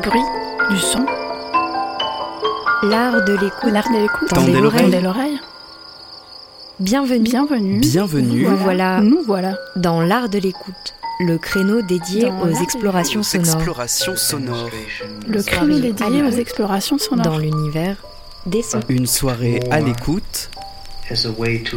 Des bruits, du son. L'art de l'écoute. L'art de l'écoute. Tendez l'oreille. Tendez l'oreille. Bienvenue. Bienvenue. Bienvenue. Nous voilà Nous voilà. dans l'art de l'écoute, le créneau dédié Dans aux explorations sonores explorations sonores. Le créneau dédié aux explorations sonores. dans l'univers des sons. Une soirée à l'écoute as a way to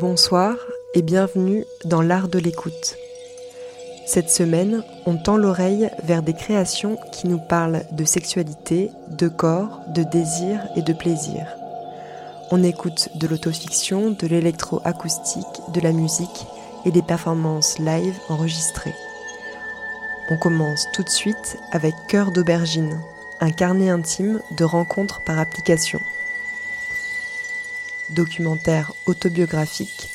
Bonsoir et bienvenue dans l'art de l'écoute. Cette semaine, on tend l'oreille vers des créations qui nous parlent de sexualité, de corps, de désir et de plaisir. On écoute de l'autofiction, de l'électroacoustique, de la musique et des performances live enregistrées. On commence tout de suite avec Cœur d'aubergine, un carnet intime de rencontres par application documentaire autobiographique,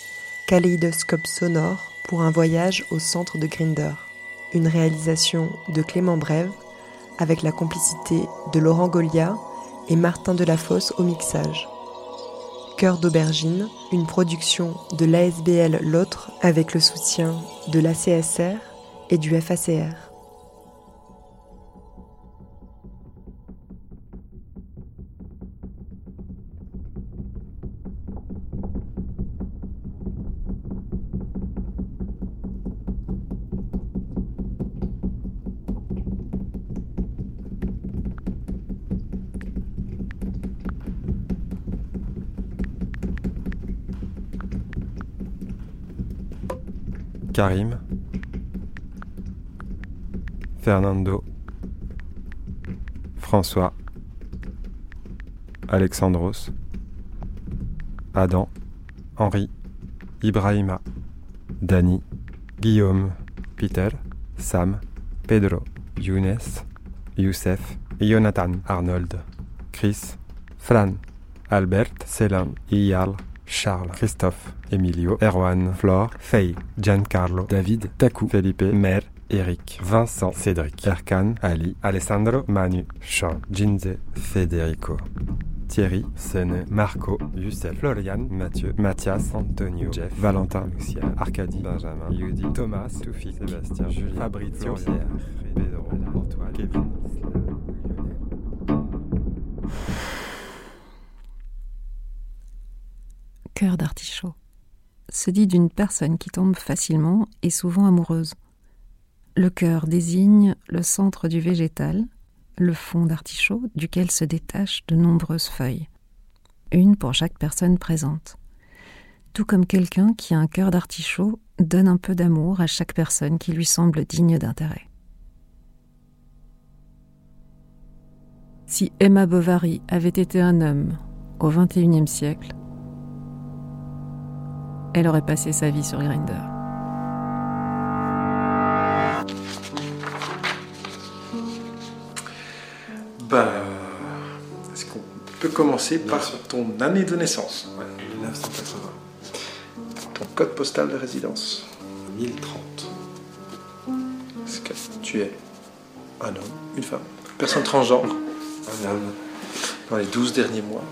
kaléidoscope sonore pour un voyage au centre de Grinder. Une réalisation de Clément Brève avec la complicité de Laurent Golia et Martin Delafosse au mixage. Cœur d'aubergine, une production de l'ASBL L'Autre avec le soutien de l'ACSR et du FACR. Karim, Fernando, François, Alexandros, Adam, Henri, Ibrahima, Dani, Guillaume, Peter, Sam, Pedro, Younes, Youssef, Jonathan, Arnold, Chris, Fran, Albert, Céline, Iyal, Charles, Christophe, Emilio, Erwan, Flore, Faye, Giancarlo, David, Taku, Felipe, Mer, Eric, Vincent, Cédric, Erkan, Ali, Alessandro, Manu, Sean, Ginze, Federico, Thierry, Sene, Marco, Youssef, Florian, Mathieu, Mathias, Antonio, Jeff, Valentin, Lucia, Arcadie, Benjamin, Yudi, Thomas, Toufi, Sébastien, Julie, Fabrizio, Pierre, Pedro, Antoine, Kevin, Cœur d'artichaut se dit d'une personne qui tombe facilement et souvent amoureuse. Le cœur désigne le centre du végétal, le fond d'artichaut duquel se détachent de nombreuses feuilles, une pour chaque personne présente. Tout comme quelqu'un qui a un cœur d'artichaut donne un peu d'amour à chaque personne qui lui semble digne d'intérêt. Si Emma Bovary avait été un homme au XXIe siècle, elle aurait passé sa vie sur Grindr. Ben, est-ce qu'on peut commencer par ton année de naissance? 1980, Ton code postal de résidence? 1030. Est-ce que tu es un homme, une femme, personne transgenre? Un homme, dans les 12 derniers mois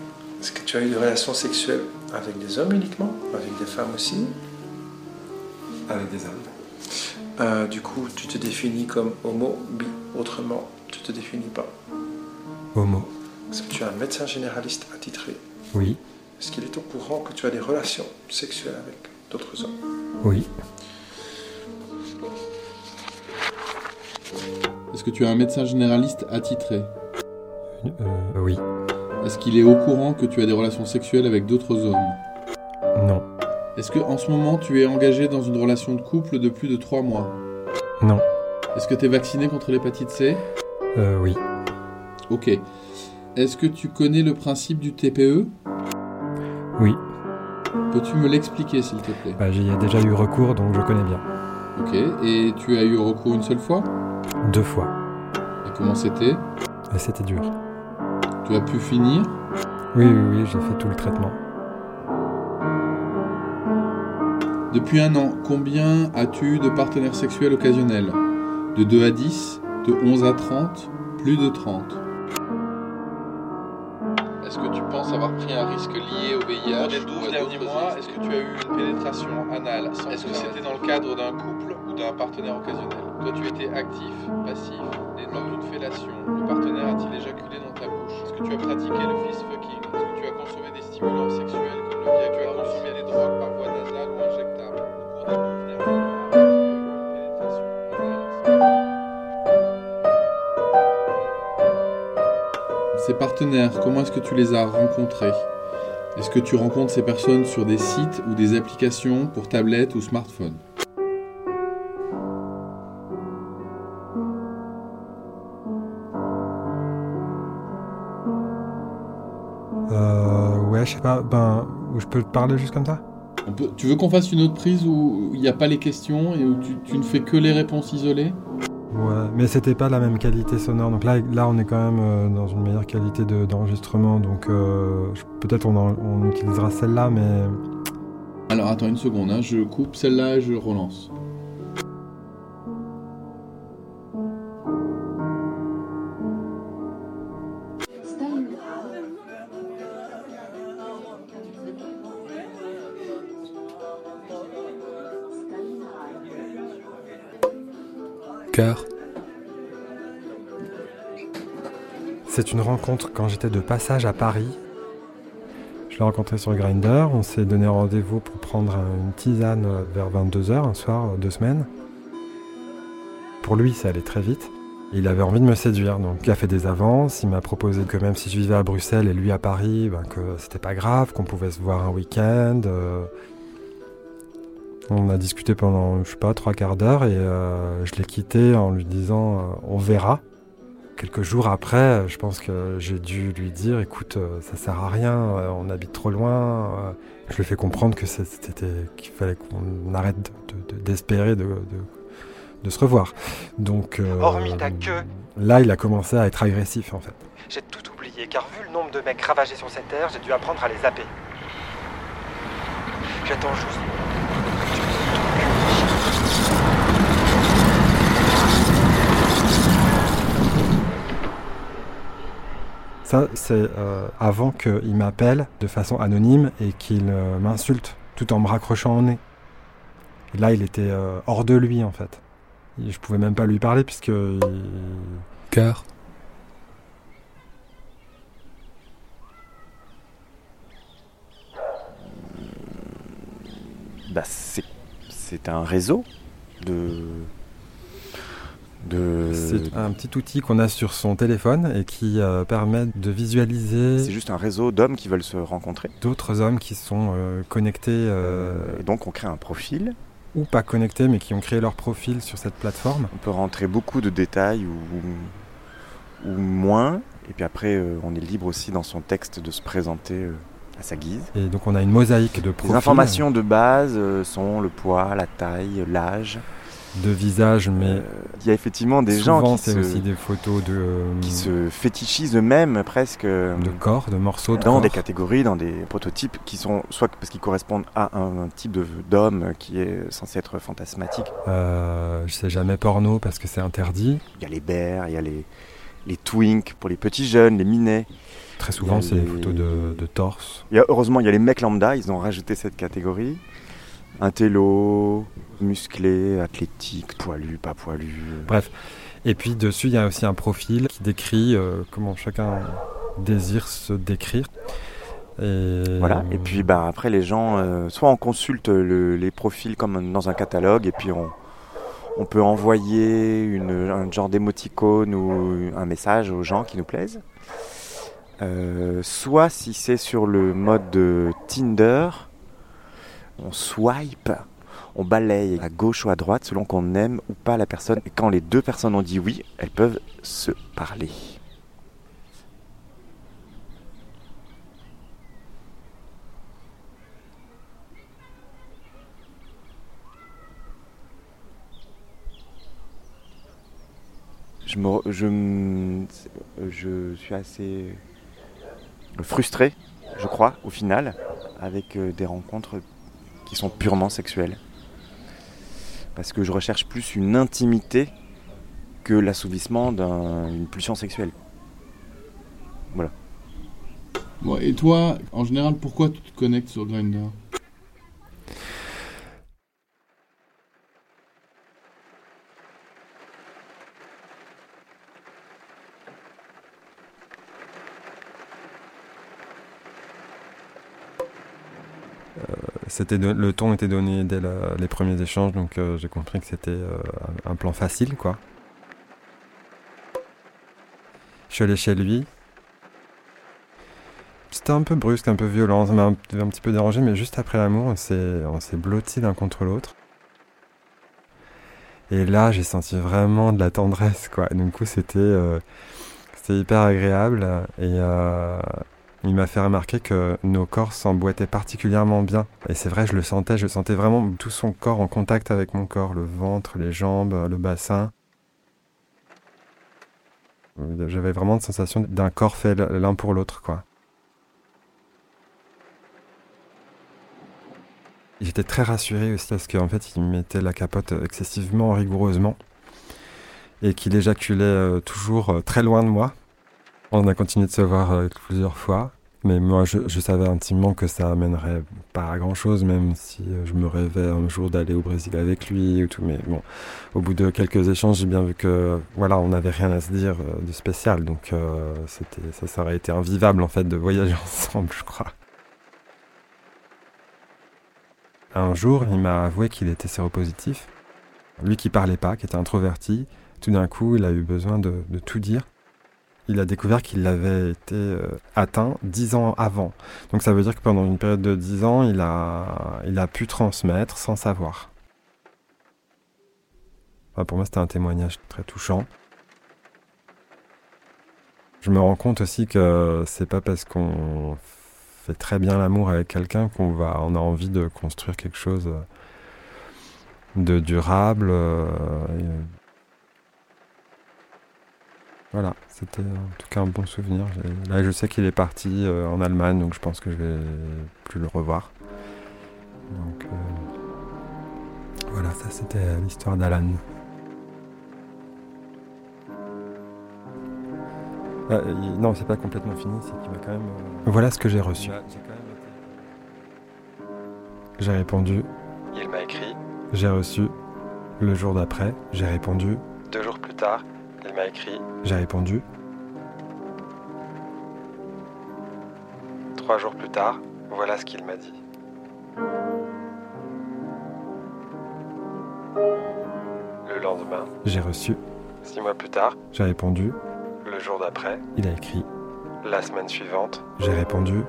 Est-ce que tu as eu des relations sexuelles avec des hommes uniquement Avec des femmes aussi. Avec des hommes. Euh, Du coup, tu te définis comme homo, bi, autrement, tu te définis pas. Homo, Est-ce que tu es un médecin généraliste attitré. Oui, Est-ce qu'il est au courant que tu as des relations sexuelles avec d'autres hommes? Oui, Est-ce que tu es un médecin généraliste attitré? Euh, oui, Est-ce qu'il est au courant que tu as des relations sexuelles avec d'autres hommes? Non, Est-ce que en ce moment tu es engagé dans une relation de couple de plus de 3 mois? Non, Est-ce que tu es vacciné contre l'hépatite C? Euh, oui, Ok. Est-ce que tu connais le principe du TPE oui. Peux-tu me l'expliquer s'il te plaît? Bah, J'y ai déjà eu recours, donc je connais bien. Ok. Et tu as eu recours une seule fois? Deux fois. Et comment c'était? Et c'était dur. Tu as pu finir Oui, oui, oui, j'ai fait tout le traitement. Depuis un an, combien as-tu de partenaires sexuels occasionnels? De 2 à 10 De 11 à 30 Plus de 30 Est-ce que tu penses avoir pris un risque lié au VIH Au cours des 12 derniers mois, est-ce que tu as eu une pénétration anale Est-ce que c'était dans le cadre d'un couple ou d'un partenaire occasionnel? Toi, tu étais actif, passif, et lors d'une fellation, le partenaire a-t-il éjaculé dans ta bouche? Tu as pratiqué le fist fucking Est-ce que tu as consommé des stimulants sexuels comme le Viagra Tu as consommé des drogues par voie nasale ou injectable Au cours des 12 derniers mois, est-ce que tu as eu une pénétration. Anale Ces partenaires, comment est-ce que tu les as rencontrés? Est-ce que tu rencontres ces personnes sur des sites ou des applications pour tablette ou smartphone ouais, je sais pas, ben, où je peux te parler juste comme ça? On peut- Tu veux qu'on fasse une autre prise où il n'y a pas les questions et où tu, tu ne fais que les réponses isolées? Ouais, mais c'était pas la même qualité sonore. Donc là, là on est quand même euh, dans une meilleure qualité de- d'enregistrement. donc euh, peut-être on utilisera celle-là, mais Alors attends une seconde, hein, je coupe celle-là et je relance. C'est une rencontre quand j'étais de passage à Paris. Je l'ai rencontré sur Grinder. On s'est donné rendez-vous pour prendre un- une tisane vers 22h un soir, deux semaines. Pour lui, ça allait très vite. Il avait envie de me séduire, donc il a fait des avances. Il m'a proposé que même si je vivais à Bruxelles et lui à Paris, ben, que c'était pas grave, qu'on pouvait se voir un week-end. euh. On a discuté pendant, je sais pas, trois quarts d'heure et euh, je l'ai quitté en lui disant euh, on verra. Quelques jours après, je pense que j'ai dû lui dire écoute, euh, ça sert à rien, euh, on habite trop loin. euh. Je lui ai fait comprendre que c'était qu'il fallait qu'on arrête de- de- d'espérer de, de- de se revoir. Donc euh, Hormis ta queue. là, il a commencé à être agressif en fait. J'ai tout oublié, car vu le nombre de mecs ravagés sur cette terre, j'ai dû apprendre à les zapper. J'attends juste. Ça, c'est euh, avant qu'il m'appelle de façon anonyme et qu'il euh, m'insulte tout en me raccrochant au nez. Et là, il était euh, hors de lui en fait. Et je pouvais même pas lui parler puisque il- Cœur. Bah, c'est, c'est un réseau de. De. c'est un petit outil qu'on a sur son téléphone et qui euh, permet de visualiser C'est juste un réseau d'hommes qui veulent se rencontrer. d'autres hommes qui sont euh, connectés euh, Et donc on crée un profil. ou pas connectés mais qui ont créé leur profil sur cette plateforme. On peut rentrer beaucoup de détails ou, ou moins. Et puis après, on est libre aussi dans son texte de se présenter à sa guise. Et donc on a une mosaïque de Les profils, informations de base sont le poids, la taille, l'âge. De visage, mais Euh, Il y a effectivement des souvent gens qui c'est se, aussi des photos de, euh, qui se fétichisent eux-mêmes presque. euh, de corps, de morceaux de dans corps. des catégories, dans des prototypes qui sont soit parce qu'ils correspondent à un, un type de- d'homme qui est censé être fantasmatique. Euh, je sais jamais porno parce que c'est interdit. Il y a les bears, il y a les, les twinks pour les petits jeunes, les minets. Très souvent, c'est des photos de, de torse. Il y a, heureusement, il y a les mecs lambda, ils ont rajouté cette catégorie. Un télo, musclé, athlétique, poilu, pas poilu. Bref. Et puis dessus, il y a aussi un profil qui décrit euh, comment chacun désire se décrire. Et Voilà. Et puis bah, après, les gens, euh, soit on consulte le- les profils comme dans un catalogue, et puis on, on peut envoyer une, un genre d'émoticône ou un message aux gens qui nous plaisent. Euh, soit si c'est sur le mode de Tinder, on swipe, on balaye à gauche ou à droite selon qu'on aime ou pas la personne. Et quand les deux personnes ont dit oui, elles peuvent se parler. je, me, je, je suis assez frustré, je crois, au final, avec euh, des rencontres qui sont purement sexuelles. Parce que je recherche plus une intimité que l'assouvissement d'un- d'une pulsion sexuelle. Voilà. Bon, et toi, en général, pourquoi tu te connectes sur Grindr? C'était le ton était donné dès les premiers échanges, donc euh, j'ai compris que c'était euh, un, plan facile, quoi. Je suis allé chez lui. C'était un peu brusque, un peu violent, ça m'a un, petit peu dérangé, mais juste après l'amour, on s'est, blottis l'un contre l'autre. Et là, j'ai senti vraiment de la tendresse, quoi. Coup, c'était, euh, c'était hyper agréable. Et il m'a fait remarquer que nos corps s'emboîtaient particulièrement bien. Et c'est vrai, je le sentais, je sentais vraiment tout son corps en contact avec mon corps, le ventre, les jambes, le bassin. J'avais vraiment une sensation d'un corps fait l'un pour l'autre, quoi. J'étais très rassuré aussi parce qu'en fait, il mettait la capote excessivement rigoureusement et qu'il éjaculait euh, toujours euh, très loin de moi. On a continué de se voir euh, plusieurs fois, mais moi, je, savais intimement que ça amènerait pas à grand chose, même si euh, je me rêvais un jour d'aller au Brésil avec lui ou tout. Mais bon, au bout de quelques échanges, j'ai bien vu que voilà, on n'avait rien à se dire euh, de spécial, donc ça, ça aurait été invivable en fait de voyager ensemble, je crois. Un jour, il m'a avoué qu'il était séropositif. Lui qui parlait pas, qui était introverti, tout d'un coup, il a eu besoin de tout dire. Il a découvert qu'il avait été euh, atteint dix ans avant. Donc ça veut dire que pendant une période de dix ans, il a, il a pu transmettre sans savoir. Enfin, pour moi, c'était un témoignage très touchant. Je me rends compte aussi que c'est pas parce qu'on fait très bien l'amour avec quelqu'un qu'on va, on a envie de construire quelque chose de durable. euh, voilà, c'était en tout cas un bon souvenir. Là, je sais qu'il est parti euh, en Allemagne, donc je pense que je vais plus le revoir. Donc euh, voilà, ça c'était l'histoire d'Alan. Ah, il- non, c'est pas complètement fini, c'est qu'il m'a quand même. euh, Voilà ce que j'ai reçu. J'ai répondu, Il m'a écrit. j'ai reçu. Le jour d'après, j'ai répondu, Deux jours plus tard, il m'a écrit. j'ai répondu. Trois jours plus tard, voilà ce qu'il m'a dit. Le lendemain, J'ai reçu, six mois plus tard, j'ai répondu, le jour d'après, il a écrit, la semaine suivante, j'ai répondu,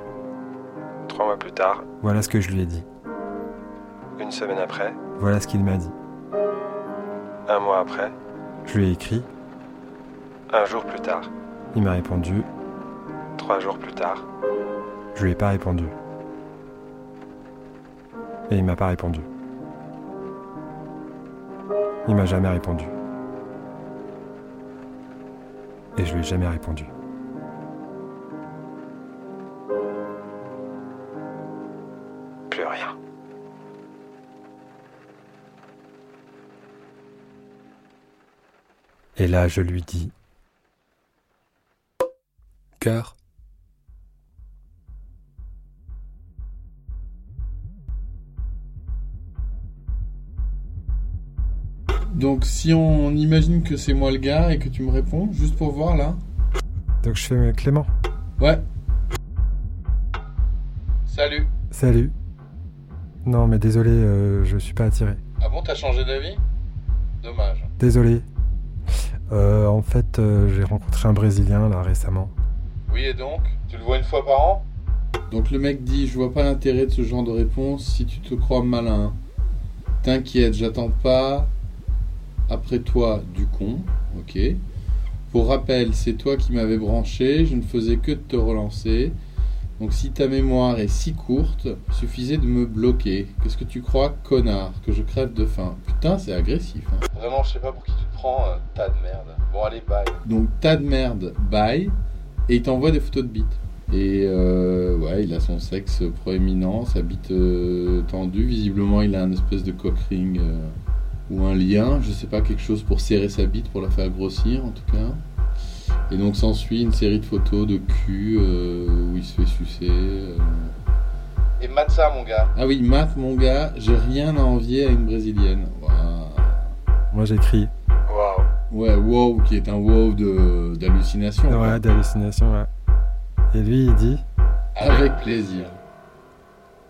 trois mois plus tard, voilà ce que je lui ai dit, une semaine après, voilà ce qu'il m'a dit. un mois après, Je lui ai écrit, un jour plus tard, il m'a répondu, trois jours plus tard, je lui ai pas répondu. Et il m'a pas répondu. Il m'a jamais répondu. Et je lui ai jamais répondu. plus rien. Et là, je lui dis, Donc, si on imagine que c'est moi le gars et que tu me réponds, juste pour voir là. donc je fais Clément. Ouais. Salut. Salut. Non, mais désolé, euh, je suis pas attiré. Ah bon, t'as changé d'avis? Dommage. Désolé. Euh, en fait, euh, j'ai rencontré un Brésilien là récemment. Oui, et donc Tu le vois une fois par an? Donc le mec dit Je vois pas l'intérêt de ce genre de réponse si tu te crois malin. T'inquiète, j'attends pas après toi du con. Ok? Pour rappel, c'est toi qui m'avais branché, je ne faisais que de te relancer. Donc si ta mémoire est si courte, suffisait de me bloquer. Qu'est-ce que tu crois, connard Que je crève de faim? Putain, c'est agressif. hein. Vraiment, je sais pas pour qui tu te prends. un tas de merde. Bon, allez, bye. Donc, tas de merde, bye. Et il t'envoie des photos de bites. Et euh, ouais, il a son sexe proéminent, sa bite euh, tendue. Visiblement, il a un espèce de cock ring euh, ou un lien, je sais pas, quelque chose pour serrer sa bite, pour la faire grossir en tout cas. Et donc s'ensuit une série de photos de cul euh, où il se fait sucer. euh. Et mate ça, mon gars. Ah oui, Matt, mon gars, j'ai rien à envier à une brésilienne. Moi j'écris. Waouh. Ouais, wow, qui est un wow de- d'hallucination. Ouais, d'hallucination, ouais. Et lui il dit Avec plaisir.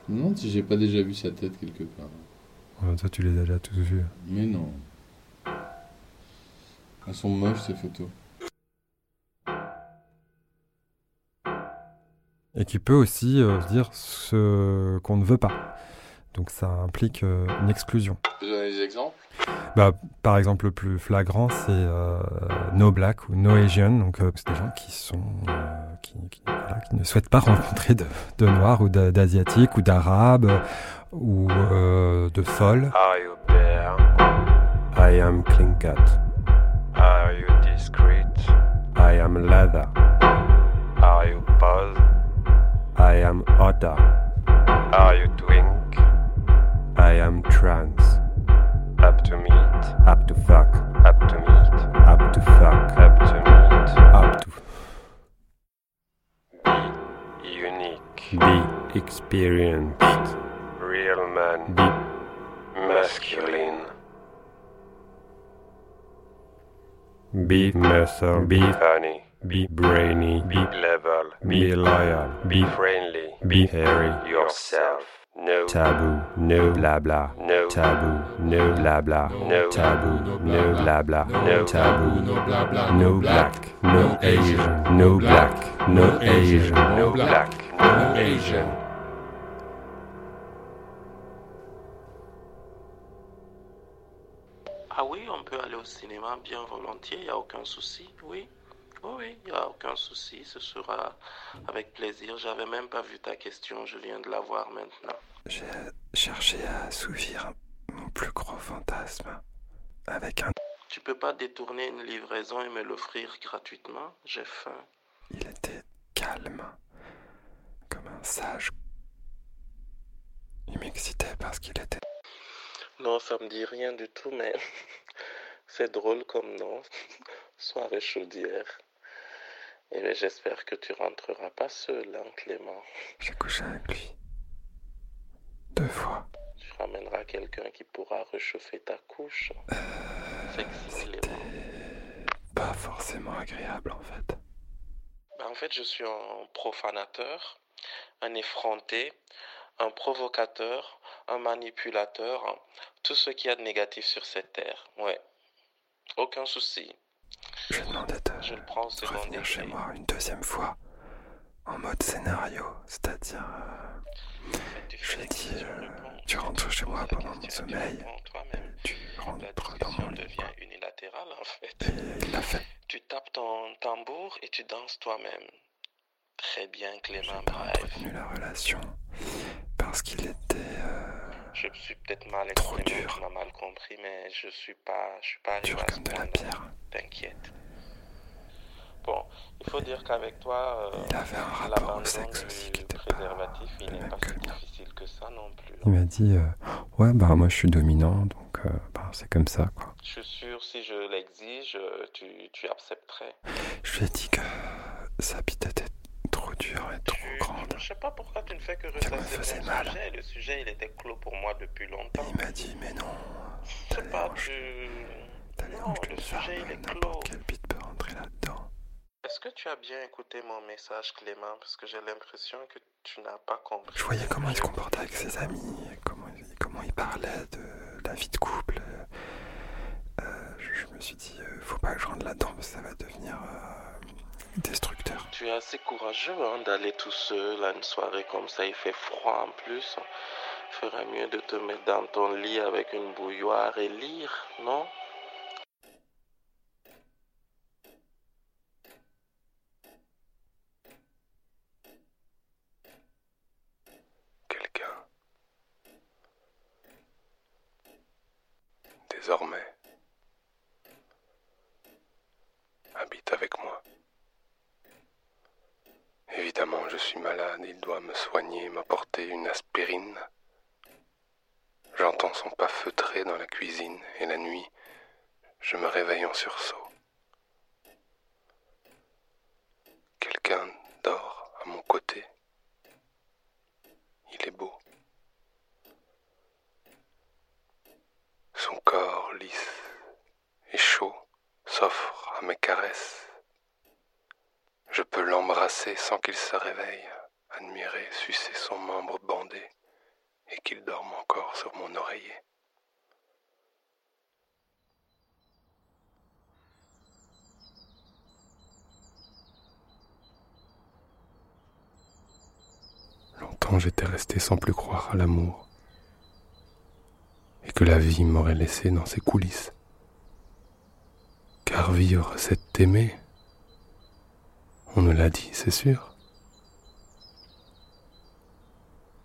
Je me demande si j'ai pas déjà vu sa tête quelque part. Oh, Toi tu les as déjà tous vus. Mais non. Elles sont moches ces photos. Et qui peut aussi euh, dire ce qu'on ne veut pas. Donc ça implique euh, une exclusion. Peux donner des exemples Bah, par exemple, le plus flagrant, c'est euh, No Black ou No Asian. Donc, euh, c'est des gens qui sont euh, qui, qui- voilà, qui ne souhaitent pas rencontrer de, de noirs ou d'a- d'asiatiques ou d'arabes ou euh, de folles. Are you there? I am cut. Are you discreet? I am leather. Are you pause? I am odor. Are you twink? I am trans. Up to meet. Up to fuck. Up to meet. Up to fuck. Up to meet. Up to. Be unique. Be experienced. Real man. Be masculine. Be muscle. Be funny. Be brainy. Be level. Be loyal. Be friendly. Be hairy. Yourself. No taboo. No blah blah. No taboo. No blah blah. No taboo. No blah blah. No taboo. No black. No Asian. No black. No Asian. No black. No Asian. Ah oui, on peut aller au cinéma bien volontiers, il n'y a aucun souci, oui. Oui, oui, il n'y a aucun souci, ce sera avec plaisir. J'avais même pas vu ta question, je viens de la voir maintenant. J'ai cherché à assouvir mon plus gros fantasme avec un. Tu peux pas détourner une livraison et me l'offrir gratuitement? J'ai faim. Il était calme, comme un sage. Il m'excitait parce qu'il était. Non, ça me dit rien du tout, mais c'est drôle comme nom. Soirée chaudière. Et bien, j'espère que tu rentreras pas seul, hein, Clément. J'ai couché avec lui. Deux fois. Tu ramèneras quelqu'un qui pourra réchauffer ta couche. Sexy Clément. Pas forcément agréable en fait. Ben, en fait, je suis un profanateur, un effronté, un provocateur, un manipulateur, hein. tout ce qu'il y a de négatif sur cette terre. Ouais. Aucun souci. Je demandais de Je le prends second revenir chez moi une deuxième fois, en mode scénario, c'est-à-dire. euh, je lui ai dit, euh, tu rentres chez moi pendant mon sommeil, tu rentres dans mon lit. unilatérale en fait. Il l'a fait. Tu tapes ton tambour et tu danses toi-même. Très bien, Clément. Pas entretenu la relation parce qu'il était. euh, Je me suis peut-être mal Trop exprimé, dur. tu m'as mal compris, mais je suis pas, je suis pas arrivé dur à comme de la pierre. T'inquiète. Bon, il faut dire qu'avec toi, euh, Il avait un rapport au sexe aussi préservatif, il n'est pas si difficile que ça non plus. Il m'a dit euh, Ouais, bah moi je suis dominant, donc euh, bah, c'est comme ça quoi. Je suis sûr, si je l'exige, euh, tu, tu accepterais. Je lui ai dit que sa bite était trop dure et trop grande. Je sais pas pourquoi tu ne fais que Qu'elle me ressasser faisait mon mal. sujet. Le sujet, il était clos pour moi depuis longtemps. Il m'a dit Mais non, Je sais pas, tu... Non, le sujet, il est clos. n'importe quelle bite peut rentrer là-dedans. Est-ce que tu as bien écouté mon message, Clément? Parce que j'ai l'impression que tu n'as pas compris. Je voyais comment il se comportait avec ses amis, comment il, comment il parlait de la vie de couple. Euh, je, je me suis dit, euh, faut pas que je rentre là-dedans parce que ça va devenir euh, destructeur. Tu es assez courageux hein, d'aller tout seul à une soirée comme ça, il fait froid en plus. Ferait mieux de te mettre dans ton lit avec une bouilloire et lire, non? désormais. Habite avec moi. Évidemment, je suis malade, il doit me soigner, m'apporter une aspirine. J'entends son pas feutré dans la cuisine et la nuit, je me réveille en sursaut. Quelqu'un dort à mon côté. Il est beau. Son corps lisse et chaud s'offre à mes caresses. Je peux l'embrasser sans qu'il se réveille, admirer, sucer son membre bandé et qu'il dorme encore sur mon oreiller. Longtemps j'étais resté sans plus croire à l'amour et que la vie m'aurait laissé dans ses coulisses. Car vivre, c'est aimer. On nous l'a dit, c'est sûr.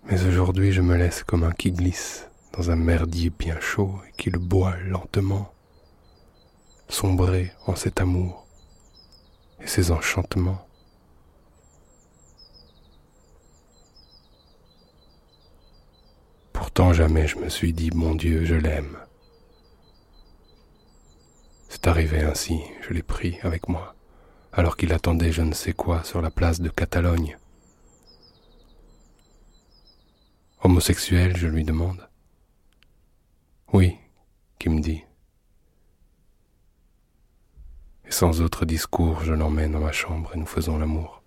Mais aujourd'hui, je me laisse comme un qui glisse dans un merdier bien chaud et qui le boit lentement, sombrer en cet amour et ses enchantements. Pourtant jamais je me suis dit, mon Dieu, je l'aime. C'est arrivé ainsi, je l'ai pris avec moi, alors qu'il attendait je ne sais quoi sur la place de Catalogne. Homosexuel, je lui demande. Oui, qui me dit. Et sans autre discours, je l'emmène dans ma chambre et nous faisons l'amour.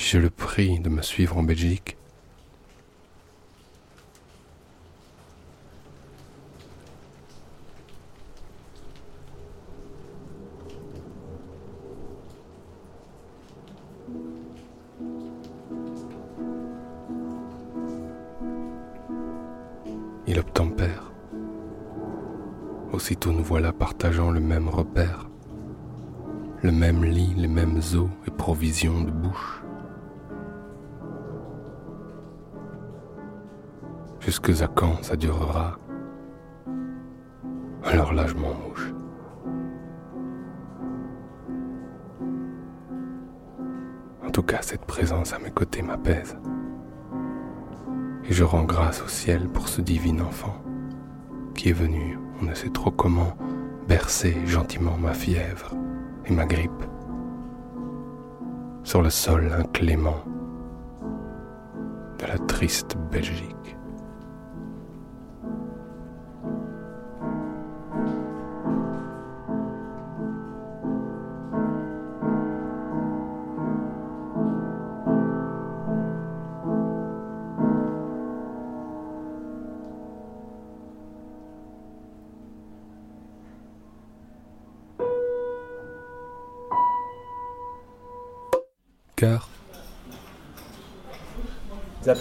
Puis je le prie de me suivre en Belgique. Il obtempère. Aussitôt nous voilà partageant le même repère, le même lit, les mêmes os et provisions de bouche. Jusque à quand ça durera? Alors là je m'en mouche. En tout cas, cette présence à mes côtés m'apaise. Et je rends grâce au ciel pour ce divin enfant qui est venu, on ne sait trop comment, bercer gentiment ma fièvre et ma grippe sur le sol inclément de la triste Belgique.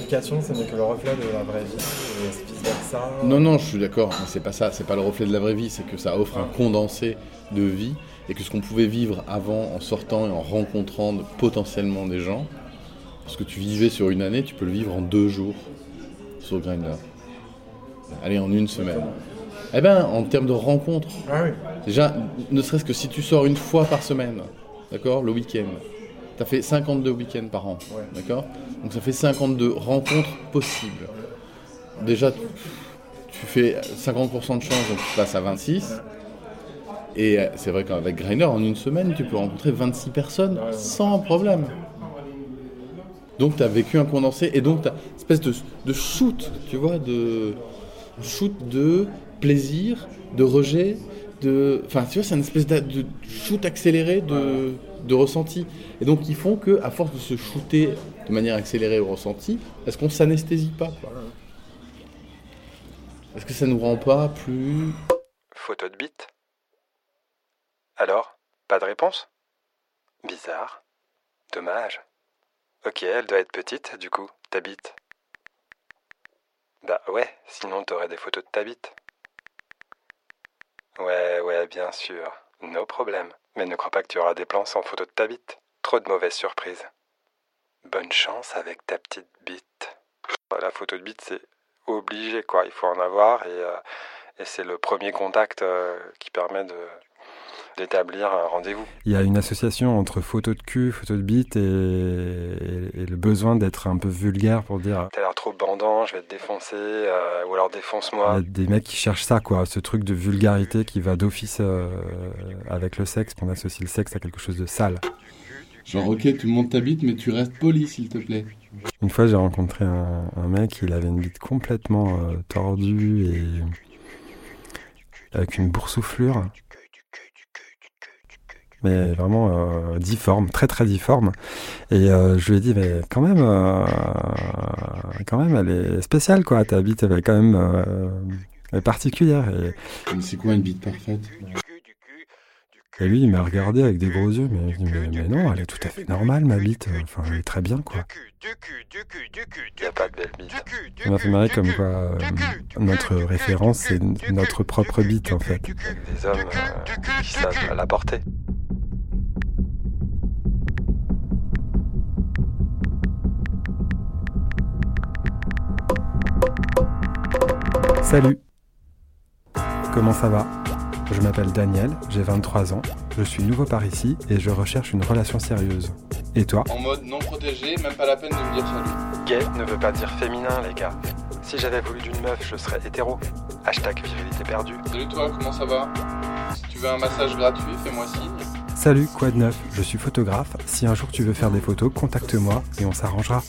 Les applications, ce n'est que le reflet de la vraie vie et. Non, non, je suis d'accord, mais c'est pas ça, c'est pas le reflet de la vraie vie, c'est que ça offre un condensé de vie et que ce qu'on pouvait vivre avant en sortant et en rencontrant potentiellement des gens, ce que tu vivais sur une année, tu peux le vivre en deux jours sur Grindr. Allez, en une semaine. Eh ben, en termes de rencontres, Ah oui. déjà, ne serait-ce que si tu sors une fois par semaine, d'accord, le week-end, tu as fait 52 week-ends par an, d'accord? Donc ça fait 52 rencontres possibles. Déjà, tu tu fais 50% de chance, donc tu passes à 26. Et euh, c'est vrai qu'avec Grindr, en une semaine, tu peux rencontrer 26 personnes sans problème. Donc tu as vécu un condensé et donc tu as une espèce de, de shoot, tu vois, de shoot de plaisir, de rejet, de... Enfin, tu vois, c'est une espèce de, de shoot accéléré de, de ressenti. Et donc ils font que, à force de se shooter de manière accélérée au ressenti, est-ce qu'on s'anesthésie pas Est-ce que ça nous rend pas plus... Photo de bite? Alors Pas de réponse? Bizarre. Dommage. Ok, elle doit être petite, du coup, ta bite. Bah ouais, sinon t'aurais des photos de ta bite. Ouais, ouais, bien sûr. No problème. Mais ne crois pas que tu auras des plans sans photo de ta bite. Trop de mauvaises surprises. Bonne chance avec ta petite bite. La photo de bite, c'est obligé, quoi. Il faut en avoir et, euh, et c'est le premier contact euh, qui permet de, d'établir un rendez-vous. Il y a une association entre photo de cul, photo de bite et, et- et le besoin d'être un peu vulgaire pour dire. T'as l'air trop bandant, je vais te défoncer, euh, ou alors Il y défonce-moi. a des mecs qui cherchent ça, quoi, ce truc de vulgarité qui va d'office euh, avec le sexe, qu'on associe le sexe à quelque chose de sale. Genre, ok, tu montes ta bite, mais tu restes poli, s'il te plaît. Une fois, j'ai rencontré un, un mec, il avait une bite complètement euh, tordue et avec une boursouflure. Mais vraiment euh, difforme, très très difforme. Et euh, je lui ai dit, mais quand même, euh, quand même, elle est spéciale, quoi. Ta bite, elle est quand même euh, elle est particulière. Et, Mais c'est quoi une bite parfaite et lui, il m'a regardé avec des gros yeux, mais, je dis, mais, mais non, elle est tout à fait normale, ma bite. Enfin, elle est très bien, quoi. Y a pas de belle bite. Ça m'a fait marrer comme quoi euh, notre référence, c'est notre propre bite, en fait. Des hommes euh, qui savent la porter. Salut Comment ça va? Je m'appelle Daniel, j'ai 23 ans, je suis nouveau par ici et je recherche une relation sérieuse. Et toi? En mode non protégé, même pas la peine de me dire salut. Gay ne veut pas dire féminin, les gars. Si j'avais voulu d'une meuf, je serais hétéro. Hashtag virilité perdue. Salut toi, comment ça va? Si tu veux un massage gratuit, fais-moi signe. Salut, quoi de neuf? Je suis photographe, si un jour tu veux faire des photos, contacte-moi et on s'arrangera.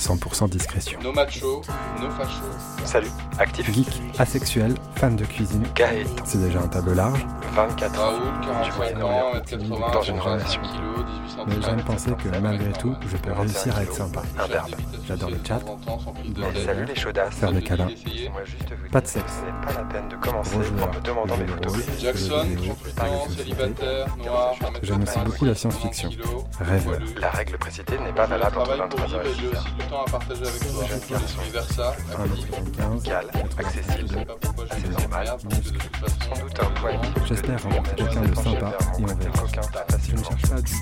100% discrétion. No macho, no facho. Salut, actif. Geek, asexuel, fan de cuisine. Gaëtan, C'est déjà un tableau large, 24 ans. Raoul, Du 45 ans, 1m80, Dans une 125 relation. kg, 18 cm. mais j'aime penser que malgré tout, je peux réussir à être sympa. Un verbe. J'adore le chat. Salut les chaudasses. Faire des câlins. Pas de sexe. Pas la peine de commencer en me demandant jeu mes photos. Jackson, célibataire, noir, J'aime aussi beaucoup la science-fiction. Rêveur. La règle précitée n'est pas valable entre Travail pour 23h vivre et et j'ai 6h. aussi du temps à partager avec toi. Garçon. vice versa, actif. 1m75, Gal, accessible. Je Sans doute un poil qui J'espère rencontrer quelqu'un de sympa et on verra. Je ne cherche pas du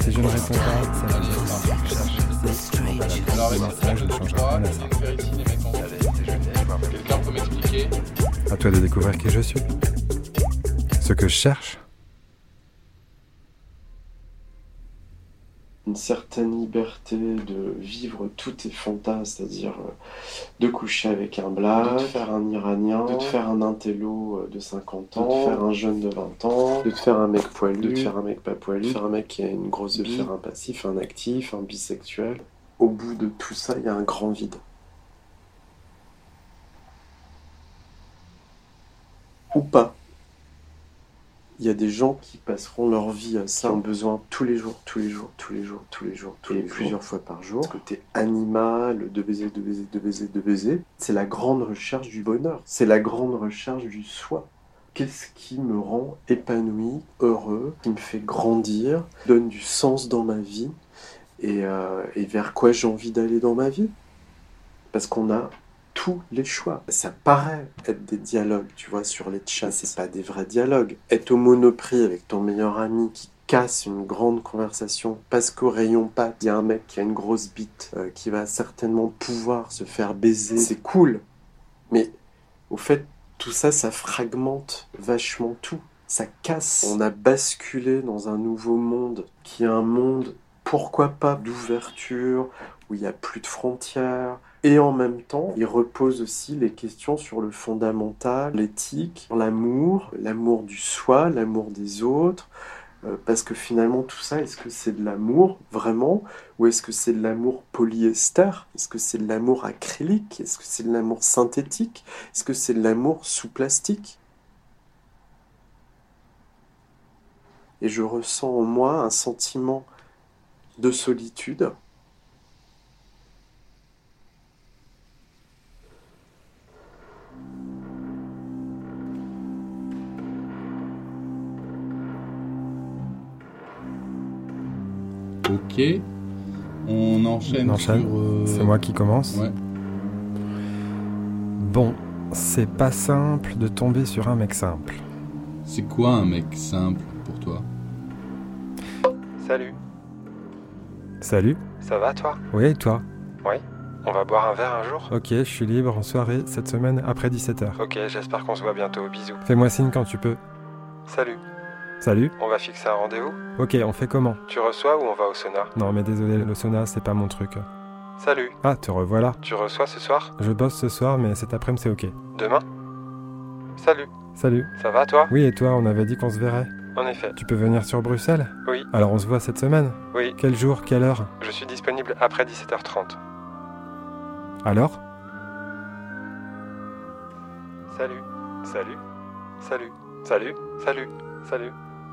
Si je ne réponds pas, ça veut dire que je cherche. C'est pas. Alors, messages ne droit, rien à ça. Quelqu'un peut m'expliquer À toi de découvrir qui je suis. Ce que je cherche. Une certaine liberté de vivre tous tes fantasmes, c'est-à-dire euh, de coucher avec un black, de te faire un iranien, de te faire un intello euh, de 50 ans, de te faire un jeune de 20 ans, de te faire un mec poilu, de te faire un mec pas poilu, de faire un mec qui a une grosse de faire un passif, un actif, un bisexuel. Au bout de tout ça, il y a un grand vide. Ou pas. Il y a des gens qui passeront leur vie à ça, qui ont besoin tous les jours, tous les jours, tous les jours, tous les jours, tous les plusieurs fois par jour. Ce côté animal, de baiser, de baiser, de baiser, de baiser, c'est la grande recherche du bonheur. C'est la grande recherche du soi. Qu'est-ce qui me rend épanoui, heureux, qui me fait grandir, donne du sens dans ma vie et, euh, et vers quoi j'ai envie d'aller dans ma vie? Parce qu'on a tous les choix. Ça paraît être des dialogues, tu vois, sur les chats, c'est pas des vrais dialogues. Être au monoprix avec ton meilleur ami qui casse une grande conversation parce qu'au rayon pâte, il y a un mec qui a une grosse bite euh, qui va certainement pouvoir se faire baiser. C'est cool. Mais au fait, tout ça, ça fragmente vachement tout. Ça casse. On a basculé dans un nouveau monde qui est un monde, pourquoi pas, d'ouverture, où il n'y a plus de frontières. Et en même temps, il repose aussi les questions sur le fondamental, l'éthique, l'amour, l'amour du soi, l'amour des autres. Euh, parce que finalement, tout ça, est-ce que c'est de l'amour vraiment? Ou est-ce que c'est de l'amour polyester? Est-ce que c'est de l'amour acrylique? Est-ce que c'est de l'amour synthétique? Est-ce que c'est de l'amour sous plastique Et je ressens en moi un sentiment de solitude. Ok. On enchaîne, On enchaîne. sur... euh, C'est moi qui commence. Ouais. Bon, c'est pas simple de tomber sur un mec simple. C'est quoi un mec simple pour toi? Salut, Salut ça va toi? Oui, et toi? Oui. On va boire un verre un jour? Ok, je suis libre en soirée cette semaine après 17h. Ok, j'espère qu'on se voit bientôt. Bisous. Fais-moi signe quand tu peux. Salut. Salut. On va fixer un rendez-vous? Ok, on fait comment? Tu reçois ou on va au sauna? Non, mais désolé, le sauna, c'est pas mon truc. Salut. Ah, te revoilà. Tu reçois ce soir? Je bosse ce soir, mais cet après-midi, c'est ok. Demain? Salut. Salut. Ça va toi? Oui, et toi, on avait dit qu'on se verrait. En effet. Tu peux venir sur Bruxelles? Oui. Alors on se voit cette semaine? Oui. Quel jour Quelle heure? Je suis disponible après 17h30. Alors? Salut. Salut. Salut. Salut. Salut. Salut.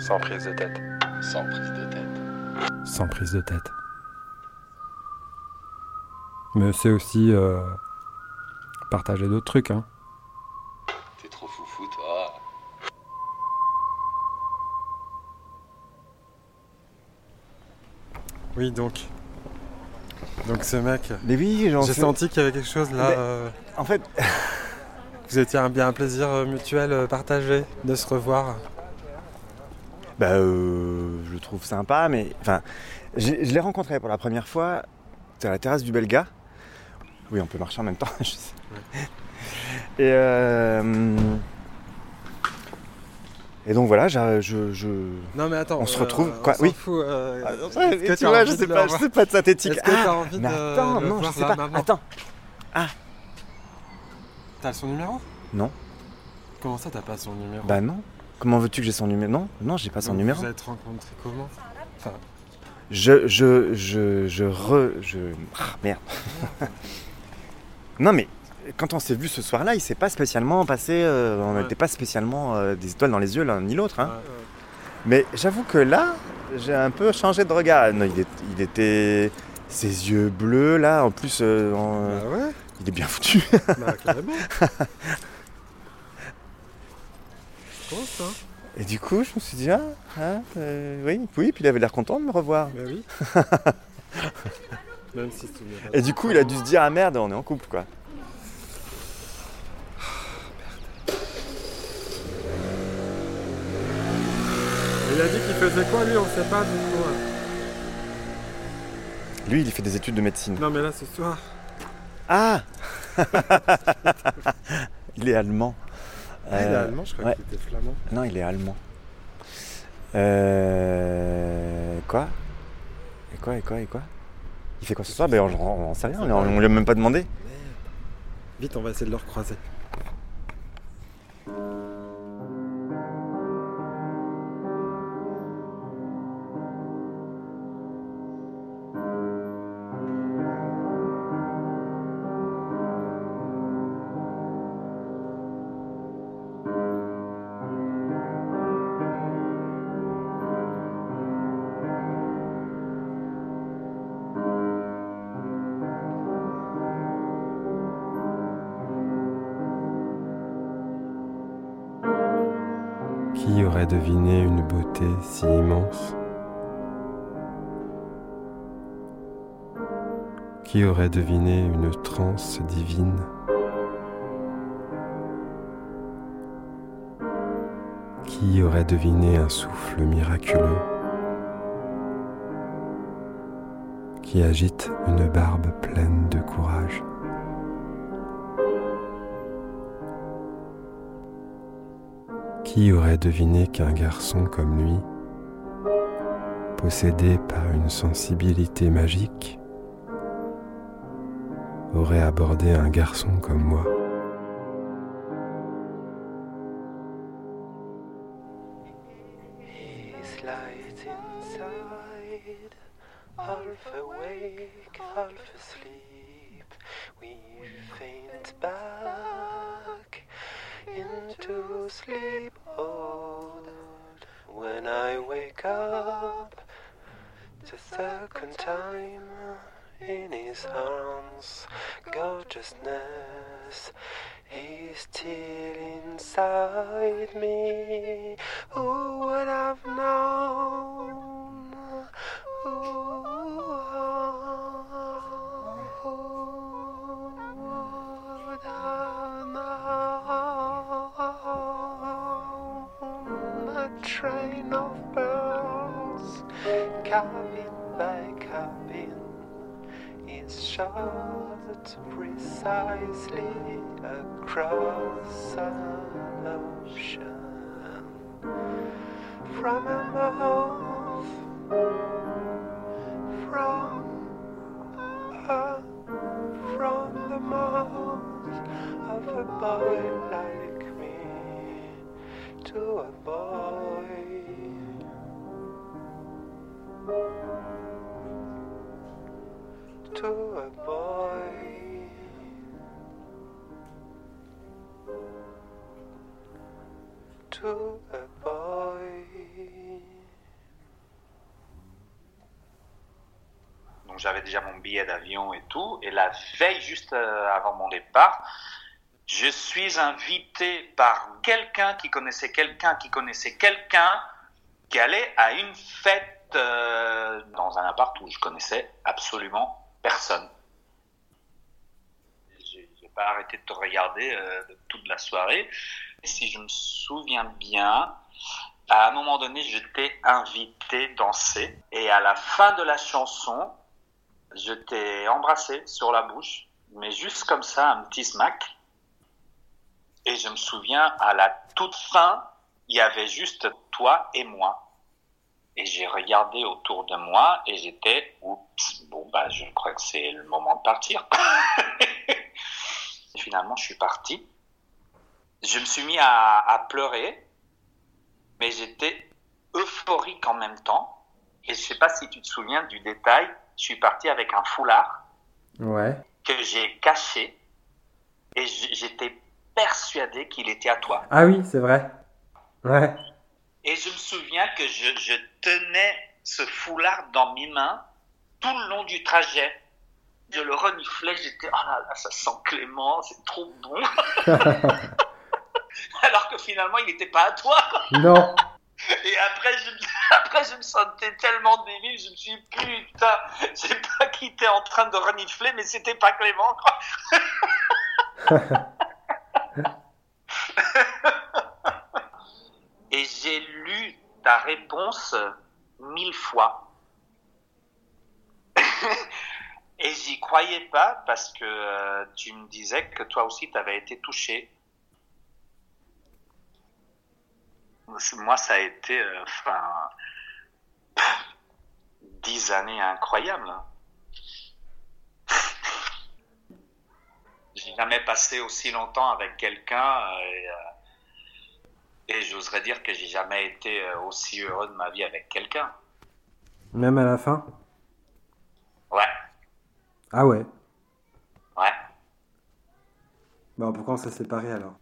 Sans prise de tête. Sans prise de tête. Sans prise de tête. Mais c'est aussi euh, partager d'autres trucs, hein. T'es trop foufou, toi. Oui, donc. Donc ce mec. Mais oui, J'ai senti qu'il y avait quelque chose là. Mais, euh, En fait, Vous étiez un bien un plaisir euh, mutuel partagé de se revoir. Bah, euh, je le trouve sympa, mais enfin, je l'ai rencontré pour la première fois. À la terrasse du Belga. Oui, on peut marcher en même temps. je sais. Et euh, et donc voilà, je, je, Non mais attends, on se euh, retrouve. Quoi Oui. fout, euh, Ah, que tu vois, je sais pas, je sais pas de synthétique. Est-ce que t'as Ah, envie mais de attends, le non, je voir sais là, pas. Attends. Ah, T'as son numéro? Non. Comment ça t'as pas son numéro? Bah non. Comment veux-tu que j'ai son numéro? Non, non, j'ai pas son Donc, numéro. Vous êtes rencontrés comment? Enfin, Je, je, je, je re, je, ah, merde. non mais quand on s'est vu ce soir-là, il s'est pas spécialement passé, euh, on Ouais. n'était pas spécialement euh, des étoiles dans les yeux l'un ni l'autre. Hein. Mais j'avoue que là, j'ai un peu changé de regard. Non, il, est- il était, ses yeux bleus là, en plus, euh, en- Bah ouais. il est bien foutu. bah pense, hein. Et du coup, je me suis dit, ah, hein, euh, oui, oui, puis il avait l'air content de me revoir. Bah oui. Même si c'est Et du coup, il a dû se dire, ah merde, on est en couple quoi. Il a dit qu'il faisait quoi lui On sait pas du tout. hein. Lui, il fait des études de médecine. Non mais là ce soir. Ah Il est allemand. Ah, il est Euh, allemand, je crois ouais. qu'il était flamand. Non, il est allemand. Euh... Quoi? Et quoi Et quoi Et quoi? Il fait quoi ce soir? Ben on, on, on sait rien, on, on lui a même pas demandé. Vite, on va essayer de le recroiser. Deviné une transe divine. Qui aurait deviné un souffle miraculeux? Qui agite une barbe pleine de courage? Qui aurait deviné qu'un garçon comme lui, possédé par une sensibilité magique, aurait abordé un garçon comme moi precisely across an ocean. From a j'avais déjà mon billet d'avion et tout. Et la veille, juste euh, avant mon départ, je suis invité par quelqu'un qui connaissait quelqu'un qui connaissait quelqu'un qui allait à une fête euh, dans un appart où je connaissais absolument personne. J'ai pas arrêté de te regarder euh, toute la soirée. Si je me souviens bien, à un moment donné, je t'ai invité danser. Et à la fin de la chanson, je t'ai embrassé sur la bouche, mais juste comme ça, un petit smack. Et je me souviens, à la toute fin, il y avait juste toi et moi. Et j'ai regardé autour de moi et j'étais, oups, bon bah je crois que c'est le moment de partir. finalement, je suis parti. Je me suis mis à, à pleurer, mais j'étais euphorique en même temps. Et je sais pas si tu te souviens du détail, je suis parti avec un foulard Ouais. que j'ai caché et j'étais persuadé qu'il était à toi. Ah oui, c'est vrai. Ouais. Et je me souviens que je, je tenais ce foulard dans mes mains tout le long du trajet. Je le reniflais, j'étais, oh là là, ça sent Clément, c'est trop bon. Alors que finalement, il n'était pas à toi. Non. Et après je, après, je me sentais tellement débile, je me suis dit, putain, j'ai pas quitté en train de renifler, mais c'était pas Clément. quoi. Et j'ai lu ta réponse mille fois. Et j'y croyais pas parce que euh, tu me disais que toi aussi tu avais été touché. Moi, ça a été euh, enfin dix années incroyables. J'ai jamais passé aussi longtemps avec quelqu'un euh, et, euh, et j'oserais dire que j'ai jamais été aussi heureux de ma vie avec quelqu'un. Même à la fin? Ouais, Ah ouais? ouais. Bon, pourquoi on s'est séparés alors?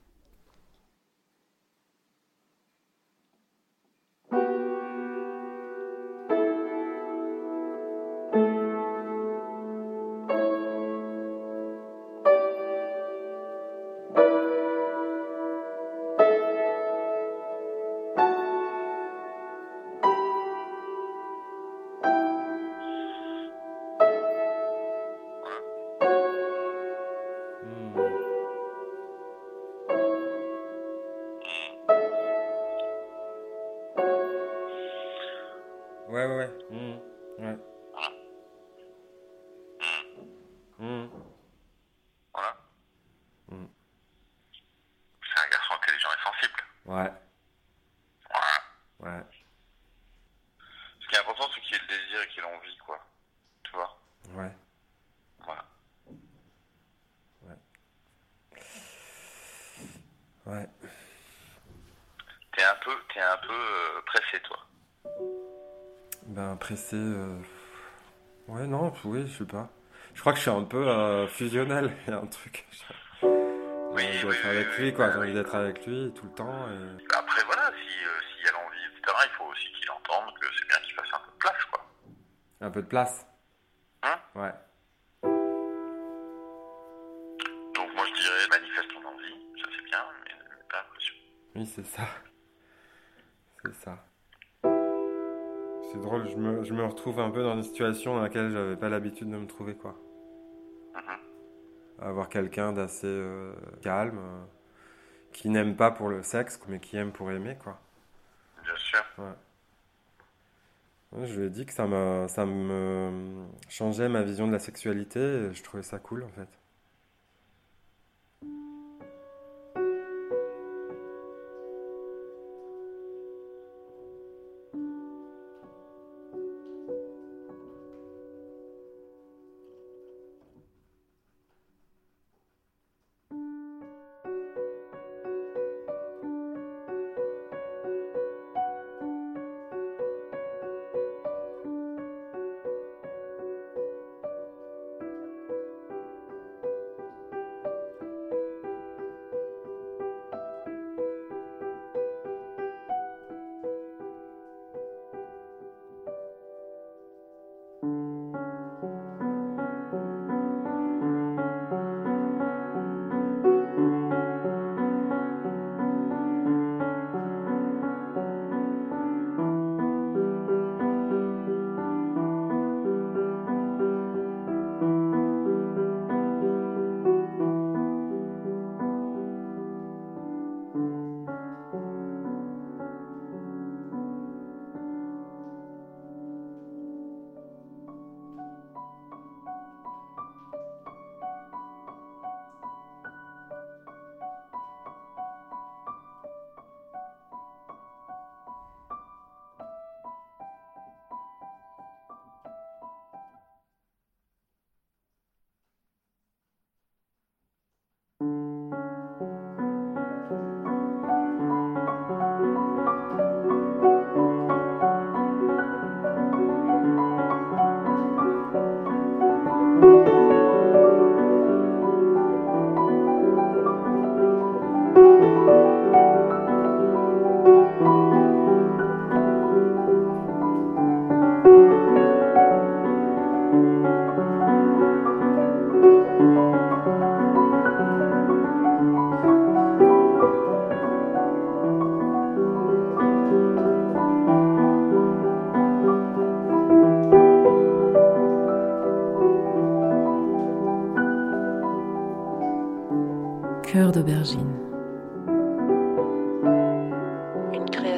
Ouais. Ouais. Ouais. Ce qui est important, c'est qu'il y ait le désir et qu'il ait l'envie, quoi. Tu vois? Ouais. Voilà. Ouais. T'es un peu, t'es un peu euh, pressé, toi. Ben, pressé. euh, Ouais, non, oui, je sais pas. Je crois que je suis un peu euh, fusionnel. Il y a un truc oui, envie d'être avec lui, quoi. J'ai envie d'être avec lui tout le temps. Après, voilà, s'il si euh, y a l'envie, etc., il faut aussi qu'il entende que c'est bien qu'il fasse un peu de place, quoi. Un peu de place Hein? Ouais. Donc, moi, je dirais manifeste ton envie, ça c'est bien, mais, mais pas l'impression. Oui, c'est ça. C'est ça. C'est drôle, je me, je me retrouve un peu dans une situation dans laquelle j'avais pas l'habitude de me trouver, quoi. Avoir quelqu'un d'assez euh, calme, euh, qui n'aime pas pour le sexe, mais qui aime pour aimer, quoi. Bien sûr. Ouais. Je lui ai dit que ça, ça me changeait ma vision de la sexualité et je trouvais ça cool, en fait.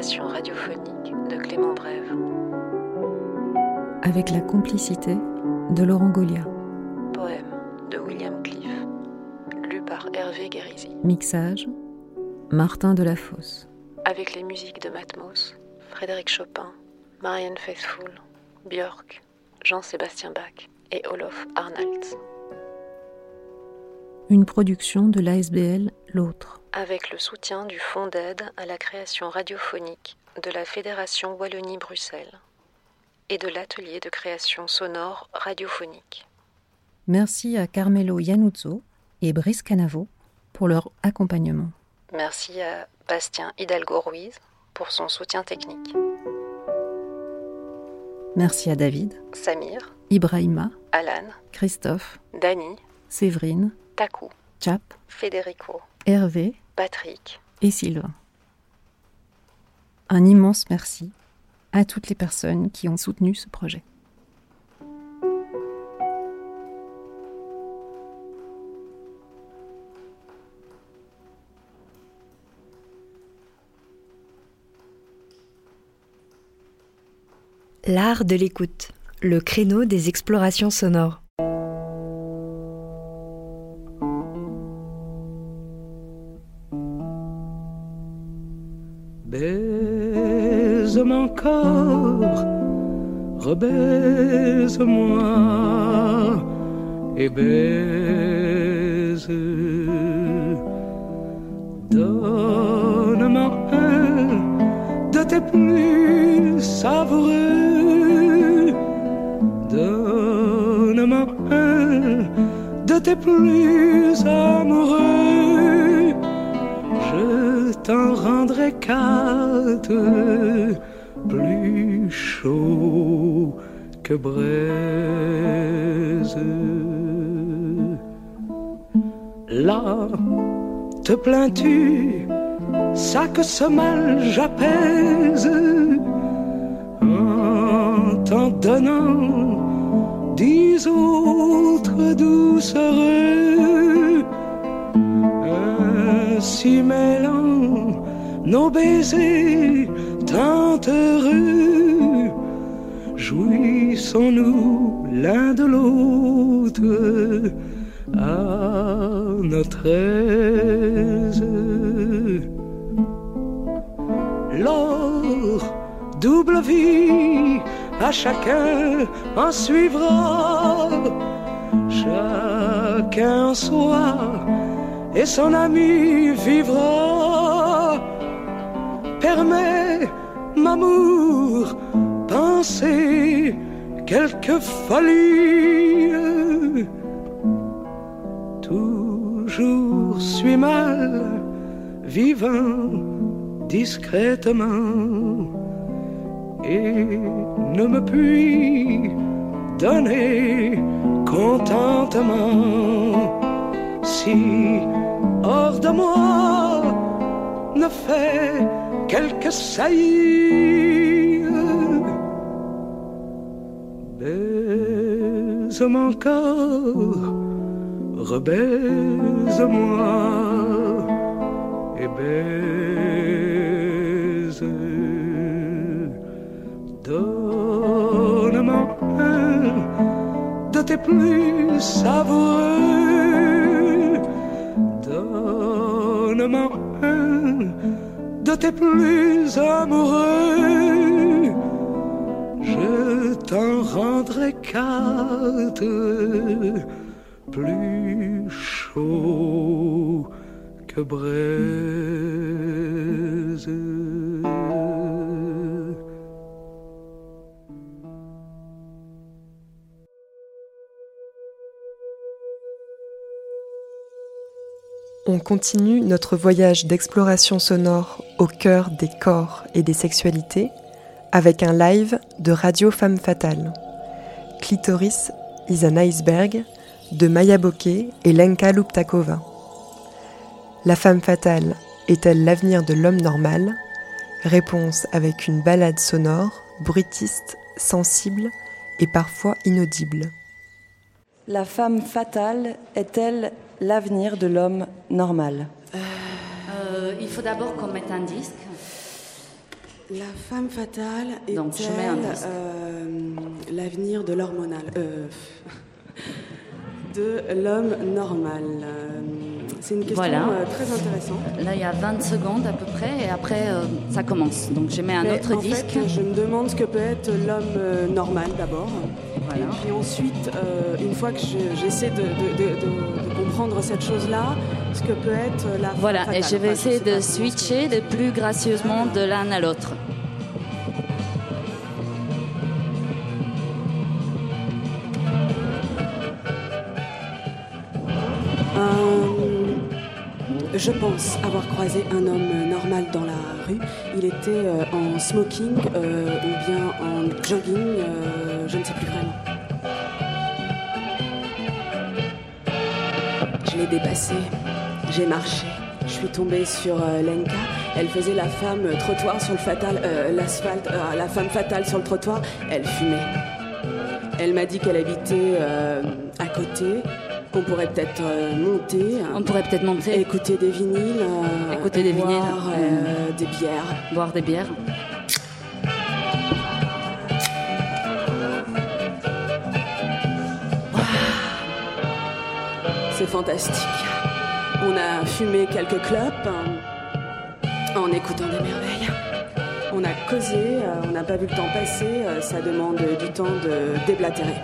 Création radiophonique de Clément Brève. Avec la complicité de Laurent Goliat. Poème de William Cliff. Lu par Hervé Guérizy. Mixage Martin Delafosse. Avec les musiques de Matmos, Frédéric Chopin, Marianne Faithfull, Björk, Jean-Sébastien Bach et Olof Arnalds. Une production de l'ASBL L'autre. Avec le soutien du Fonds d'aide à la création radiophonique de la Fédération Wallonie-Bruxelles et de l'atelier de création sonore radiophonique. Merci à Carmelo Iannuzzo et Brice Canavo pour leur accompagnement. Merci à Bastien Hidalgo-Ruiz pour son soutien technique. Merci à David, Samir, Ibrahima, Alan, Christophe, Dany, Séverine, Taku, Chap, Federico, Hervé Patrick et Sylvain. Un immense merci à toutes les personnes qui ont soutenu ce projet. L'art de l'écoute, le créneau des explorations sonores. Rebaise-moi et baise. Donne-moi un de tes plus savoureux. Donne-moi un de tes plus amoureux. Je t'en rendrai quatre plus chaud Là, te plains-tu? Ça que ce mal j'apaise. En t'en donnant dix autres doucereux, ainsi mêlant nos baisers tant heureux, jouissons-nous l'un de l'autre à notre aise. L'or, double vie, à chacun en suivra, chacun en soi et son ami vivra. Permets, m'amour, penser quelque folie. Toujours suis mal, vivant discrètement, et ne me puis donner contentement si hors de moi ne fait quelques saillies. Mon corps, rebaise-moi et baise. Donne-moi de tes plus savoureux. Donne-moi de tes plus amoureux. Quatre plus chaud que. On continue notre voyage d'exploration sonore au cœur des corps et des sexualités avec un live de Radio Femme Fatale. Clitoris is an iceberg de Maya Bokeh et Lenka Luptakova. La femme fatale est-elle l'avenir de l'homme normal? Réponse avec une balade sonore, bruitiste, sensible et parfois inaudible. La femme fatale est-elle l'avenir de l'homme normal? Euh, il faut d'abord qu'on mette un disque. La femme fatale est Donc, je mets un disque. l'avenir de l'hormonal euh, de l'homme normal. Euh, C'est une question Voilà. euh, très intéressante. Là, il y a 20 secondes à peu près, et après, euh, ça commence. Donc, je mets un Mais autre en disque. fait, je me demande ce que peut être l'homme euh, normal d'abord. Voilà. Et puis ensuite, euh, une fois que je- j'essaie de, de- de- de- de comprendre cette chose-là, ce que peut être la Voilà, et je vais Enfin, essayer de switcher le plus gracieusement de l'un à l'autre. Je pense avoir croisé un homme normal dans la rue. Il était euh, en smoking euh, ou bien en jogging, euh, je ne sais plus vraiment. Je l'ai dépassé, j'ai marché, je suis tombée sur Lenka. Elle faisait la femme trottoir sur le fatal, l'asphalte, la femme fatale sur le trottoir. Elle fumait. Elle m'a dit qu'elle habitait à côté, qu'on pourrait peut-être euh, monter. On pourrait peut-être monter. Écouter des vinyles. euh, Écouter des boire, vinyles. euh, des bières. Boire des bières. C'est fantastique. On a fumé quelques clopes euh, en écoutant des merveilles. On a causé, on n'a pas vu le temps passer, ça demande du temps de déblatérer.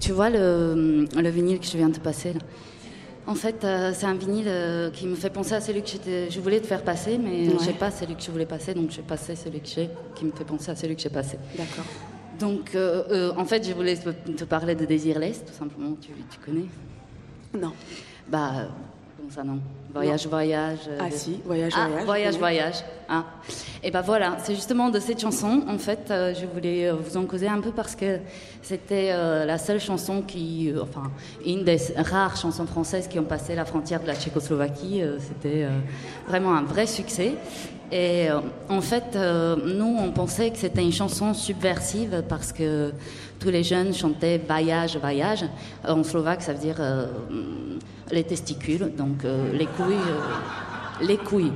Tu vois le, le vinyle que je viens de te passer là En fait, euh, c'est un vinyle euh, qui me fait penser à celui que je voulais te faire passer, mais Ouais. j'ai pas celui que je voulais passer, donc j'ai passé celui que j'ai, qui me fait penser à celui que j'ai passé. D'accord. Donc, euh, en fait, je voulais te, te parler de Désirless, tout simplement. Tu, tu connais Non. Bah, Comment ça non Voyage, voyage. euh, Ah de- si, voyage, Ah, voyage. voyage, oui. voyage. Ah. Et ben voilà, c'est justement de cette chanson, en fait, euh, je voulais euh, vous en causer un peu parce que c'était euh, la seule chanson qui, euh, enfin, une des rares chansons françaises qui ont passé la frontière de la Tchécoslovaquie. c'était vraiment un vrai succès. Et en fait, nous, on pensait que c'était une chanson subversive parce que tous les jeunes chantaient voyage, voyage. En slovaque, ça veut dire les testicules, donc euh, les couilles. euh, les couilles.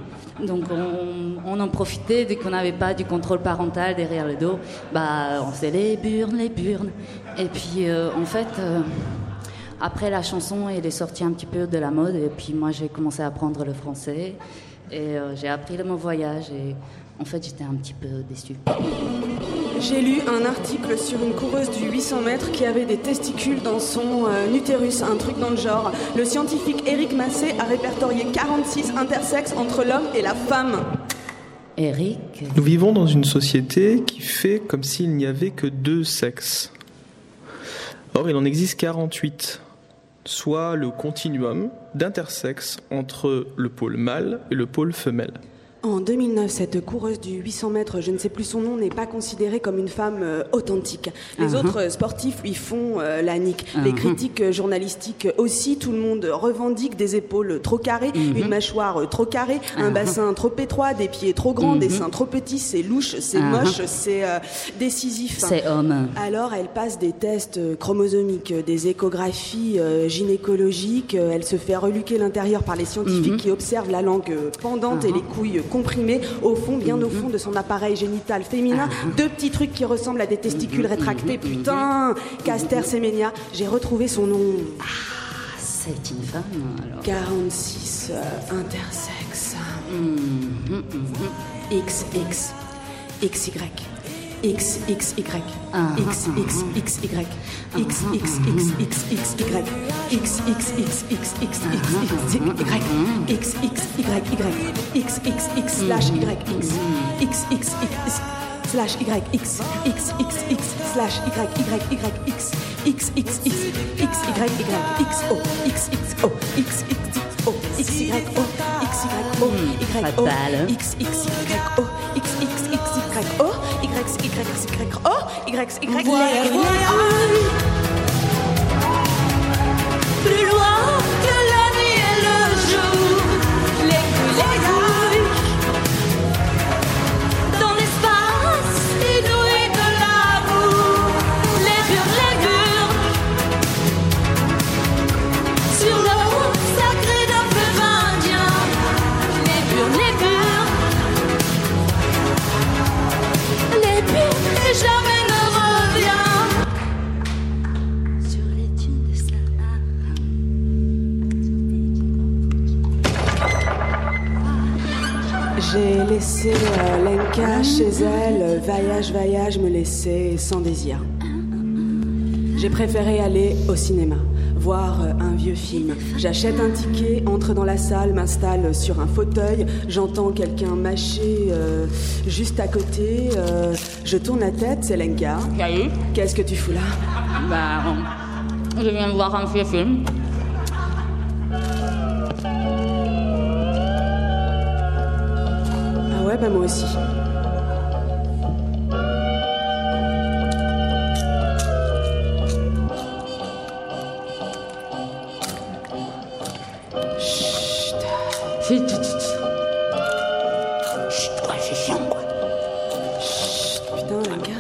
Donc on, en profitait dès qu'on n'avait pas du contrôle parental derrière le dos. Bah, on faisait les burnes, les burnes. Et puis euh, en fait, après la chanson, elle est sortie un petit peu de la mode. Et puis moi, j'ai commencé à apprendre le français. Et j'ai appris le mot voyage. En fait, j'étais un petit peu déçue. J'ai lu un article sur une coureuse du 800 mètres qui avait des testicules dans son euh, utérus, un truc dans le genre. Le scientifique Éric Massé a répertorié 46 intersexes entre l'homme et la femme. Eric Nous vivons dans une société qui fait comme s'il n'y avait que deux sexes. Or, il en existe 48, soit le continuum d'intersexes entre le pôle mâle et le pôle femelle. En 2009, cette coureuse du 800 mètres, je ne sais plus son nom, n'est pas considérée comme une femme euh, authentique. Les Uh-huh. autres euh, sportifs lui font euh, la nique. Les Uh-huh. critiques journalistiques aussi, tout le monde revendique des épaules trop carrées, Mhm. une mâchoire trop carrée, un Uh-huh. bassin trop étroit, des pieds trop grands, des seins trop petits, c'est louche, c'est Uh-huh. moche, c'est euh, décisif. C'est homme. Alors elle passe des tests chromosomiques, des échographies euh, gynécologiques, elle se fait reluquer l'intérieur par les scientifiques Mhm. qui observent la langue pendante et les couilles comprimées au fond, bien au fond de son appareil génital féminin. Deux petits trucs qui ressemblent à des testicules Mhm. rétractés. Putain Caster Semenya, j'ai retrouvé son nom. C'est une femme, alors. 46 euh, intersexes. Mhm, XX, XY. XXY, Ah, XXXY, XXXXXY, XXXXXY, XXYY, XXX slash YX, XXX slash YX, XXX slash YYYX, XXX XYY, XO, XXO, XXO, XYO, XYO, YO, Fatal. XXYO, XXXYO, YXYO, YXY. Voyage, voyage. Plus loin que Laissé euh, Lenka chez elle, voyage, voyage, me laisser sans désir. J'ai préféré aller au cinéma, voir euh, un vieux film. J'achète un ticket, entre dans la salle, m'installe sur un fauteuil, j'entends quelqu'un mâcher euh, juste à côté. euh, je tourne la tête, c'est Lenka. Salut. Qu'est-ce que tu fous là? Bah, je viens voir un vieux film. Ouais, bah moi aussi. Chut. Chut, chut, chut. Chut, ouais, c'est chiant, quoi. Chut, putain, Lenka.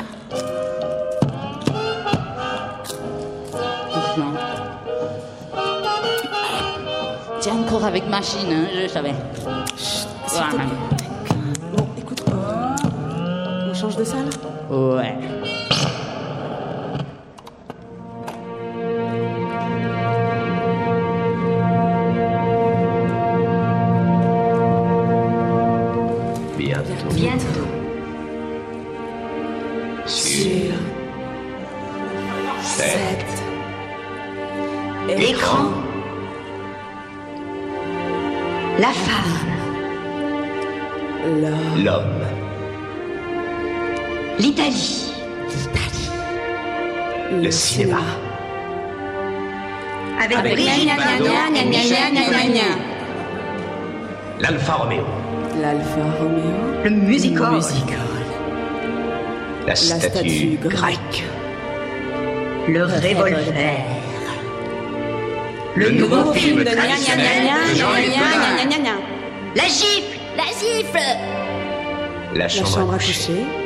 Doucement. Tiens, encore avec machine, hein, je savais. Te Voilà. Euh, on L'Italie. Le cinéma. Avec Brigitte Denisot. gna. L'Alfa Romeo. L'Alfa Romeo. Le musical. Le musical. La statue statue grecque. Le revolver. Le nouveau film de Jean-Luc. La gifle La gifle La La chambre, chambre à à coucher.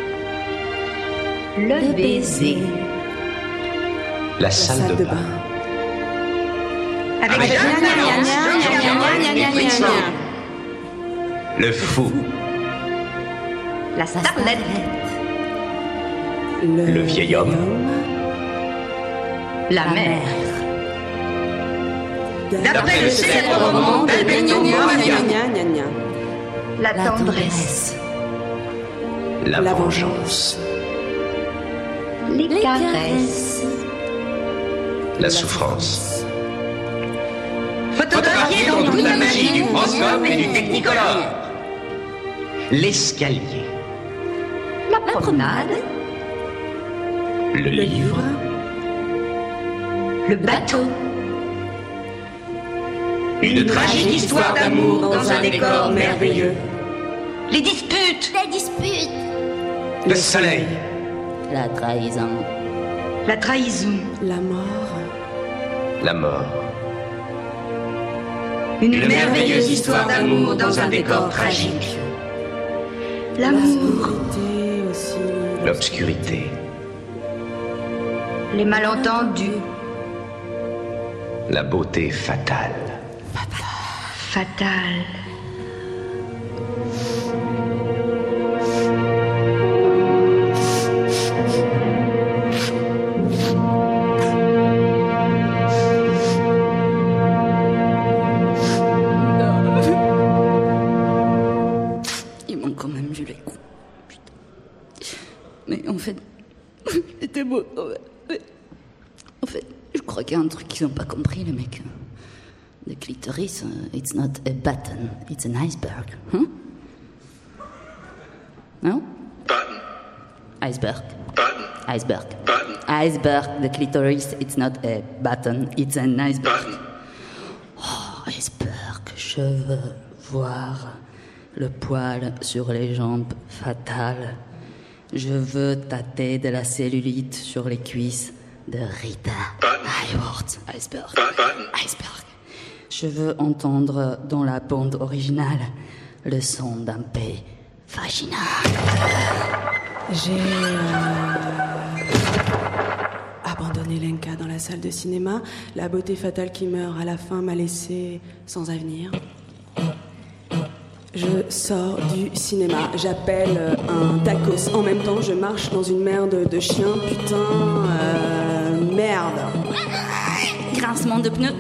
Le baiser. La La salle, de bain. Avec. Le fou. La starlette. Le vieil homme. La mère. D'après le célèbre roman Moravia. La tendresse. La vengeance. Les caresses. La souffrance. Photographié dans toute la magie du proscope et du technicolore. L'escalier. La promenade. Le livre. Le bateau. Une tragique histoire d'amour dans un décor merveilleux. Les disputes. Les disputes Le soleil. La trahison. La trahison. La mort. La mort. Une merveilleuse histoire d'amour dans un décor tragique. L'amour. L'obscurité. Les malentendus. La beauté fatale. Fatale. Ils It's not a button, it's an iceberg. Non? Button. Iceberg. Button. Iceberg. Button. Iceberg, the clitoris, it's not a button, it's an iceberg. Oh, iceberg, je veux voir le poil sur les jambes fatales. Je veux tâter de la cellulite sur les cuisses de Rita. Hayworth, iceberg. Iceberg. Je veux entendre dans la bande originale le son d'un paix vaginal. J'ai euh, abandonné Lenka dans la salle de cinéma. La beauté fatale qui meurt à la fin m'a laissé sans avenir. Je sors du cinéma, j'appelle euh, un tacos. En même temps, je marche dans une merde de chien. Putain, euh, merde. Grincement de pneus.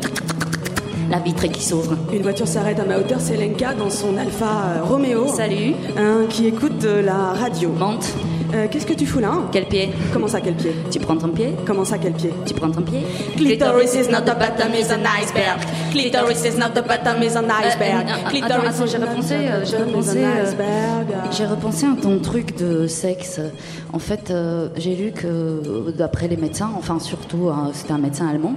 La vitrée qui s'ouvre. Une voiture s'arrête à ma hauteur, c'est Lenka dans son Alfa euh, Romeo. Salut. Hein, qui écoute euh, la radio. Monte. Euh, Qu'est-ce que tu fous là hein Quel pied Comment ça, quel pied Tu prends ton pied Comment ça, quel pied Tu prends ton pied Clitoris is not the bottom, is an iceberg. Clitoris is not the bottom, is an iceberg. Euh, euh, Clitoris attends, j'ai repensé, euh, j'ai repensé, euh. J'ai repensé à ton truc de sexe. En fait, euh, j'ai lu que euh, d'après les médecins, enfin surtout euh, c'était un médecin allemand,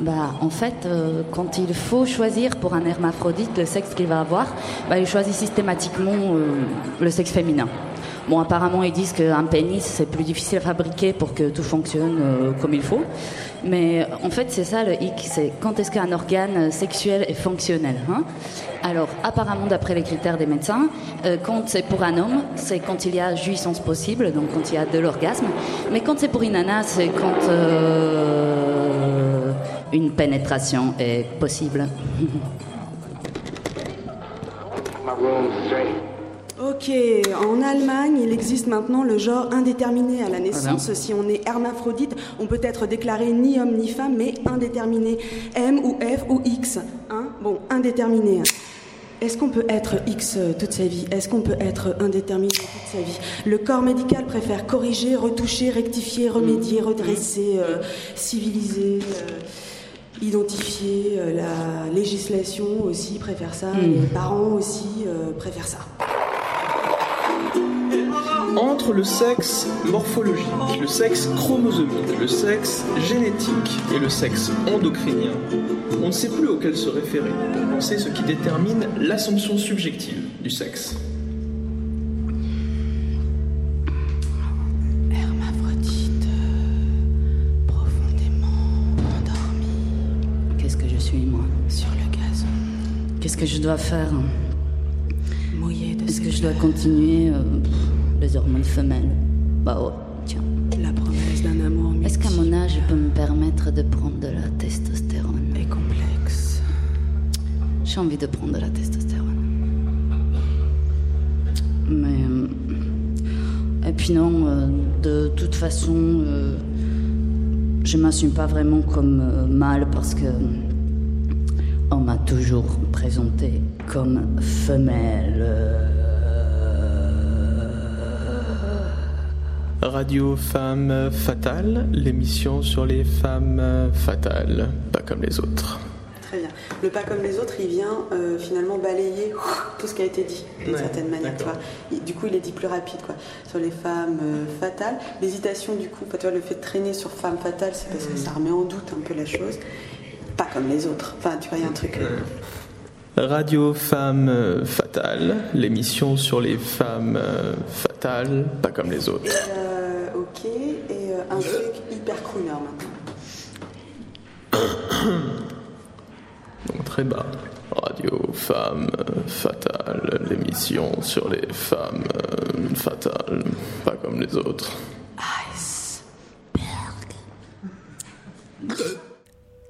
bah en fait euh, quand il faut choisir pour un hermaphrodite le sexe qu'il va avoir, bah il choisit systématiquement euh, le sexe féminin. Bon, apparemment, ils disent qu'un pénis, c'est plus difficile à fabriquer pour que tout fonctionne euh, comme il faut. Mais en fait, c'est ça le hic, c'est quand est-ce qu'un organe sexuel est fonctionnel hein? Alors, apparemment, d'après les critères des médecins, euh, quand c'est pour un homme, c'est quand il y a jouissance possible, donc quand il y a de l'orgasme. Mais quand c'est pour une nana, c'est quand euh, une pénétration est possible. Ok, en Allemagne, il existe maintenant le genre indéterminé à la naissance. Si on est hermaphrodite, on peut être déclaré ni homme ni femme, mais indéterminé. M ou F ou X. Hein? Bon, indéterminé. Est-ce qu'on peut être X euh, toute sa vie? Est-ce qu'on peut être indéterminé toute sa vie? Le corps médical préfère corriger, retoucher, rectifier, remédier, redresser, euh, civiliser, euh, identifier. Euh, la législation aussi préfère ça. Mm. Les parents aussi préfèrent ça. Entre le sexe morphologique, le sexe chromosomique, le sexe génétique et le sexe endocrinien, on ne sait plus auquel se référer. Pour penser ce qui détermine l'assumption subjective du sexe. Hermaphrodite, profondément endormi. Qu'est-ce que je suis, moi? Sur le gazon, Qu'est-ce que je dois faire? Mouillé de Est-ce que je dois continuer euh, les hormones femelles Bah ouais, tiens. la promesse d'un amour Est-ce qu'à mon âge, je peux me permettre de prendre de la testostérone est complexe. J'ai envie de prendre de la testostérone. Mais. euh, Et puis non, euh, de toute façon, euh, je m'assume pas vraiment comme euh, mâle parce que. On m'a toujours présenté comme femelle. Radio Femmes Fatales, l'émission sur les femmes fatales, pas comme les autres. Très bien. Le pas comme les autres, il vient euh, finalement balayer tout ce qui a été dit, d'une Ouais, certaine manière. Tu vois. Du coup, il est dit plus rapide. Quoi. Sur les femmes euh, fatales, l'hésitation, du coup, tu vois, le fait de traîner sur femmes fatales, c'est parce que ça remet en doute un peu la chose. Pas comme les autres. Enfin, tu vois, il y a un truc. euh, Radio Femmes Fatales, l'émission sur les femmes fatales, pas comme les autres. euh, ok. Et euh, un truc hyper crooner maintenant. Donc très bas. Radio Femmes Fatales, l'émission sur les femmes fatales, pas comme les autres.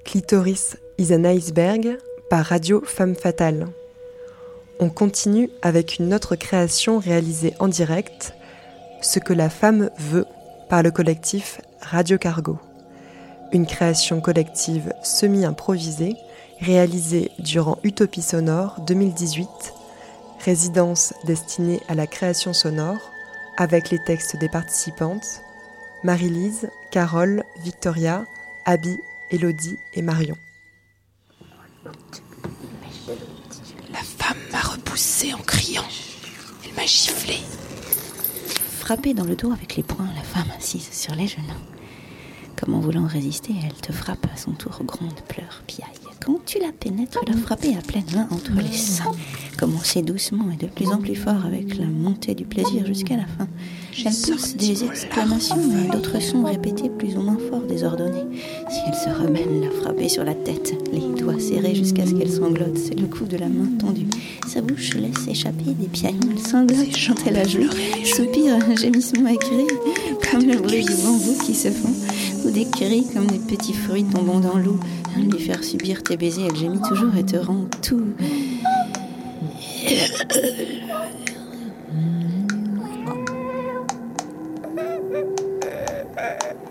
Clitoris is an iceberg par Radio Femme Fatale. On continue avec une autre création réalisée en direct, Ce que la femme veut par le collectif Radio Cargo. Une création collective semi-improvisée réalisée durant Utopie Sonore 2018, résidence destinée à la création sonore avec les textes des participantes Marie-Lise, Carole, Victoria, Abby, Elodie et Marion. La femme m'a repoussé en criant. Elle m'a giflé. Frappée dans le dos avec les poings, la femme assise sur les genoux. Comme en voulant résister, elle te frappe à son tour, gronde, pleure, piaille. Quand tu la pénètres, la frapper à pleine main entre les seins. Commencer doucement et de plus en plus fort avec la montée du plaisir jusqu'à la fin. Elle pousse des exclamations d'autres sons répétés plus ou moins forts, désordonnés. Si elle se remène, la frapper sur la tête, les doigts serrés jusqu'à ce qu'elle sanglote. C'est le coup de la main tendue. Sa bouche laisse échapper des piaillements. Elle sanglote quand elle a joué. Soupire, un gémissement écrit, comme le bruit du bambou qui se fond, ou des cris comme des petits fruits tombant dans l'eau. Lui faire subir tes baisers, elle gémit toujours et te rend tout.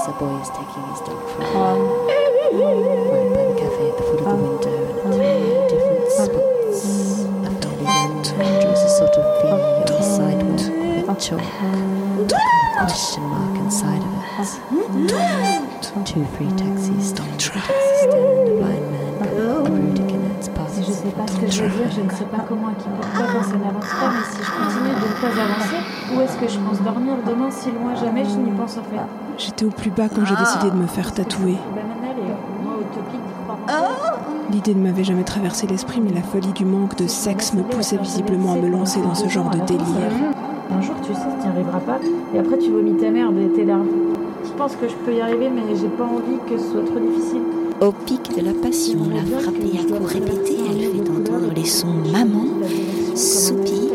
A boy is taking his dog for a walk. Right by the cafe at the foot of the window and at two different spots. A fairly young man draws a sort of V on the sidewalk with chalk. A question mark inside of it. Two free taxis. Taxi stand. A blind man. Je sais pas ce que je veux dire, je ne sais pas comment et qui pourquoi quand ça n'avance pas, mais si je continue de ne pas avancer, où est-ce que je pense dormir demain si loin jamais je n'y pense en fait? J'étais au plus bas quand j'ai décidé de me faire tatouer. Croire. L'idée ne m'avait jamais traversé l'esprit, mais la folie du manque de sexe me poussait visiblement à me lancer dans ce genre de délire. Un jour tu sais, tu n'y arriveras pas, et après tu vomis ta merde et tes larves. Je pense que je peux y arriver, mais j'ai pas envie que ce soit trop difficile. Au pic de la passion, la frappée à coups répétés, elle fait entendre les sons maman, soupir,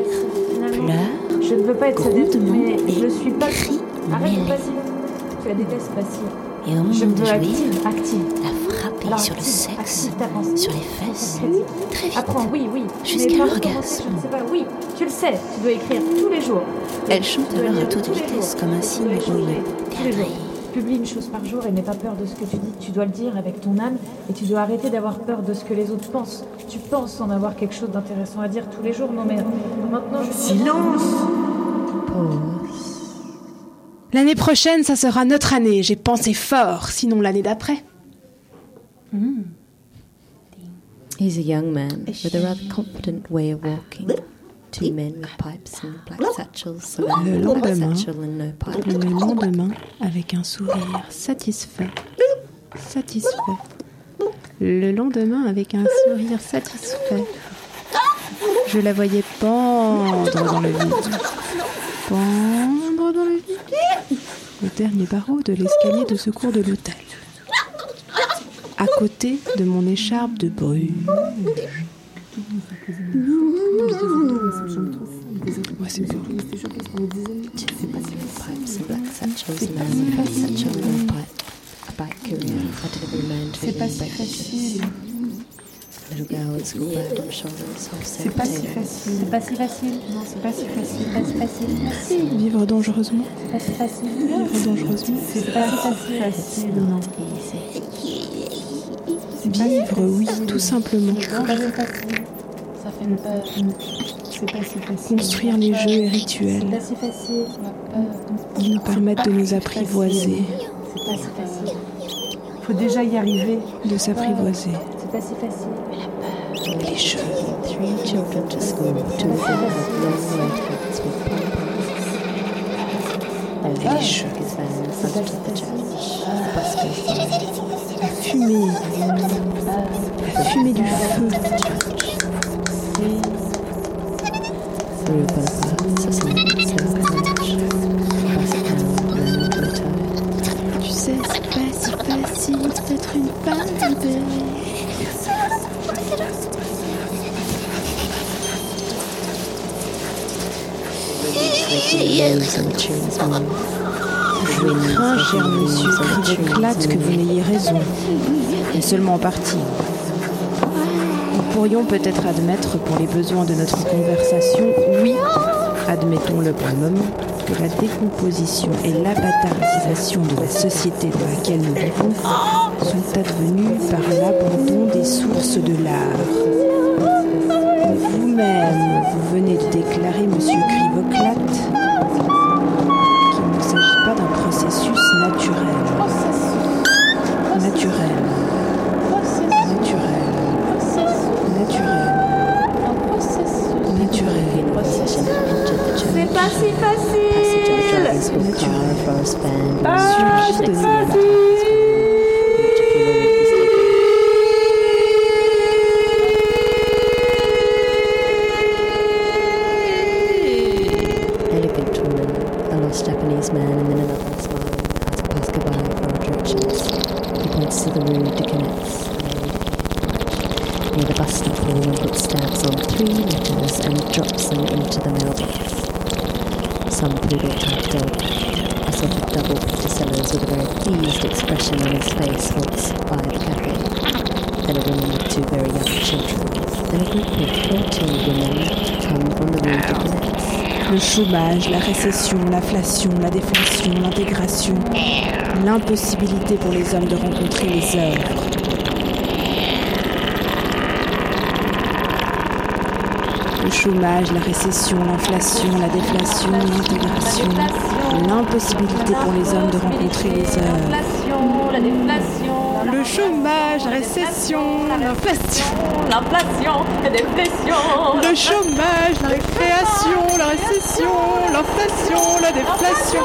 pleure, Je ne veux pas être sadiste, grondement mais et je suis pas. cri Arrête. Tu la détestes passive. Et au moment Je de jouir, active, la Alors, sur le sexe, active sur les fesses, très vite. Apprends, oui, oui. Jusqu'à l'orgasme. oui, tu le sais, tu dois écrire tous les jours. Elle chante alors à toute vitesse, comme un tous les jours. Publie une chose par jour et n'aie pas peur de ce que tu dis. Tu dois le dire avec ton âme et tu dois arrêter d'avoir peur de ce que les autres pensent. Tu penses en avoir quelque chose d'intéressant à dire tous les jours, non mais maintenant je... Silence L'année prochaine, ça sera notre année. J'ai pensé fort, sinon l'année d'après. He's a young man with a rather confident way of walking. Two men with pipes and black satchels. Le lendemain, satchel and no pipe. le lendemain, avec un sourire satisfait. Satisfait. Le lendemain, avec un sourire satisfait. Je la voyais pendre dans le vide. Pendre dans le vide. Au dernier barreau de l'escalier de secours de l'hôtel. À côté de mon écharpe de brume. C'est pas si facile. C'est pas si facile. Non, c'est pas si facile. Pas si facile. Vivre dangereusement. C'est pas si facile. Vivre dangereusement. C'est pas si facile. Non. Vivre, oui, tout simplement. C'est pas si facile. Ça fait peur. C'est pas si facile. Construire les jeux et C'est rituels pas si facile. qui nous permettent de nous apprivoiser, C'est pas si facile. Faut déjà y arriver. de s'apprivoiser. C'est pas si facile. Les jeux. Three children to school, two of them with long white hats with pom-poms. There's a trucker's van in front of the church. The bus goes by. La fumée. La fumée du feu. Tu sais, c'est pas si facile d'être une femme. Je crains, cher monsieur, éclate que vous n'ayez raison. Mais seulement en partie. Nous pourrions peut-être admettre, pour les besoins de notre conversation, oui, admettons-le pour le moment, que la décomposition et l'abatarisation de la société dans laquelle nous vivons sont advenues par l'abandon des sources de l'art. Vous-même, vous venez de déclarer, monsieur Crivoclate, pas d'un processus naturel. Naturel. Naturel. Naturel. Naturel. C'est pas si facile. band, Ah, c'est next near the bus stop where the woman puts stamps on three letters and drops them into the mailbox. Some poodle type dog, a sort of double picture sellers with a very pleased expression on his face walks by the cafe. Then a woman with two very young children. Then a group of 14 women come from the de Canets. Le chômage, la récession, l'inflation, la déflation, l'intégration, l'impossibilité pour les hommes de rencontrer les œuvres. Le chômage, la récession, l'inflation, la déflation, l'intégration, l'impossibilité pour les hommes de rencontrer les œuvres. Le chômage, la récession, l'inflation. L'inflation, la déflation. Le chômage, la récréation, la récession, l'inflation, la déflation.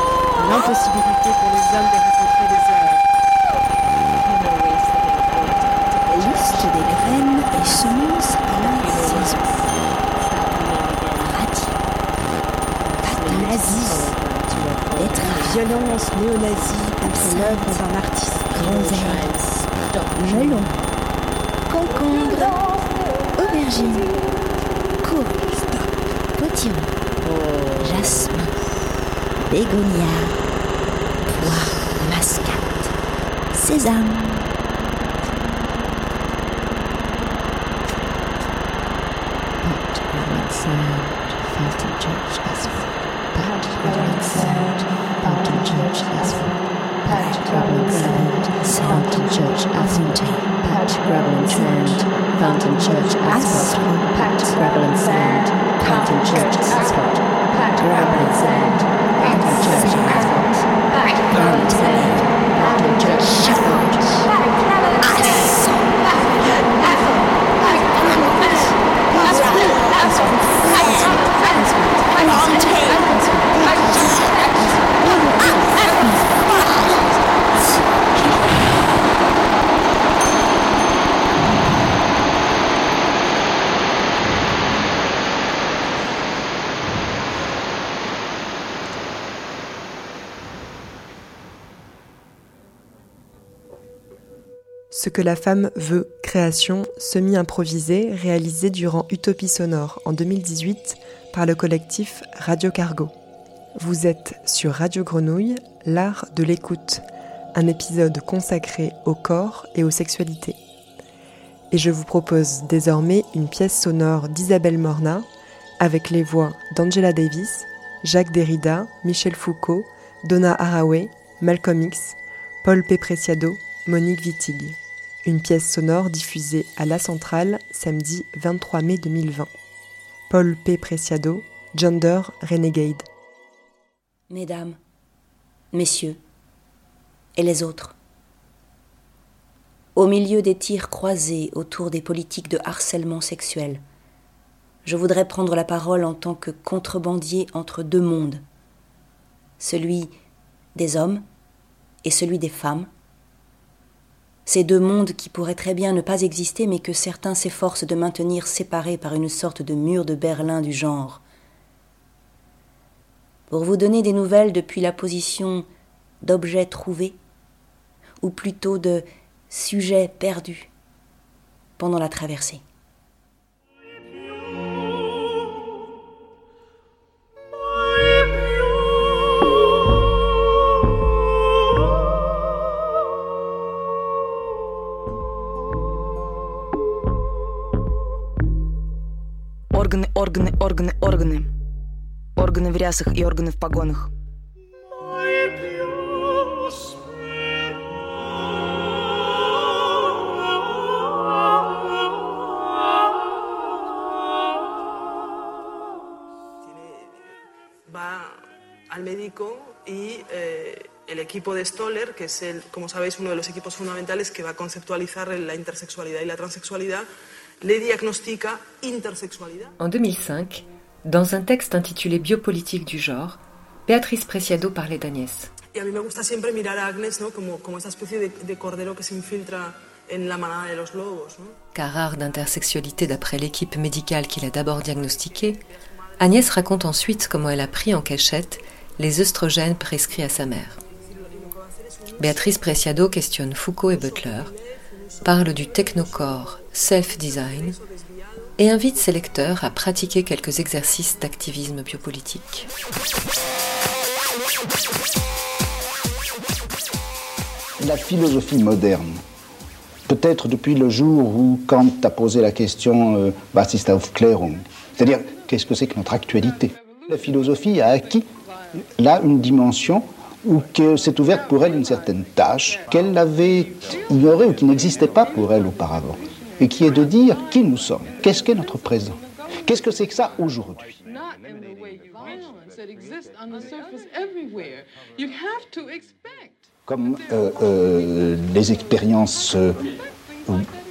L'impossibilité pour les hommes de rencontrer violence néo-nazie contre l'œuvre d'un artiste grand melon, concombre, aubergine, courge, potiron, jasmin, bégonia, poire, mascate, sésame. sound felt and judged as bad. Church Asphalt. gravel and sand. Fountain Church Asphalt. gravel and sand. Fountain Church Asphalt. gravel and sand. Fountain Church Asphalt. gravel and sand. Fountain Church Asphalt. gravel and sand. Fountain Church Asphalt. Ce que la femme veut, création semi-improvisée réalisée durant Utopie sonore en 2018 par le collectif Radio Cargo. Vous êtes sur Radio Grenouille, l'art de l'écoute, un épisode consacré au corps et aux sexualités. Et je vous propose désormais une pièce sonore d'Isabelle Morna avec les voix d'Angela Davis, Jacques Derrida, Michel Foucault, Donna Haraway, Malcolm X, Paul P. Preciado, Monique Wittig. Une pièce sonore diffusée à La Centrale samedi 23 mai 2020. Paul P. Preciado, Gender Renegade. Mesdames, messieurs, et les autres. Au milieu des tirs croisés autour des politiques de harcèlement sexuel, je voudrais prendre la parole en tant que contrebandier entre deux mondes, celui des hommes et celui des femmes, ces deux mondes qui pourraient très bien ne pas exister mais que certains s'efforcent de maintenir séparés par une sorte de mur de Berlin du genre. Pour vous donner des nouvelles depuis la position d'objet trouvé, ou plutôt de sujet perdu pendant la traversée. Органы в рясах и органы в погонах. va al médico y eh, el equipo de Stoller, que es, el, como sabéis, uno de los equipos fundamentales que va a conceptualizar la intersexualidad y la transexualidad, le diagnostica intersexualidad. En 2005, dans un texte intitulé Biopolitique du genre, Béatrice Preciado parlait d'Agnès. Y a mí me gusta siempre mirar a Agnes ¿no? como, como esa especie de, de cordero que se infiltra en la manada de los lobos. ¿no? Car rare d'intersexualité d'après l'équipe médicale qui l'a d'abord diagnostiquée, Agnès raconte ensuite comment elle a pris en cachette les œstrogènes prescrits à sa mère. Béatrice Preciado questionne Foucault et Butler, parle du technocore self-design et invite ses lecteurs à pratiquer quelques exercices d'activisme biopolitique. La philosophie moderne, peut-être depuis le jour où Kant a posé la question euh, Was ist C'est-à-dire, qu'est-ce que c'est que notre actualité? La philosophie a acquis là une dimension où que s'est ouverte pour elle une certaine tâche qu'elle avait ignorée ou qui n'existait pas pour elle auparavant, et qui est de dire qui nous sommes, qu'est-ce qu'est notre présent, qu'est-ce que c'est que ça aujourd'hui? Comme euh, euh, les expériences euh,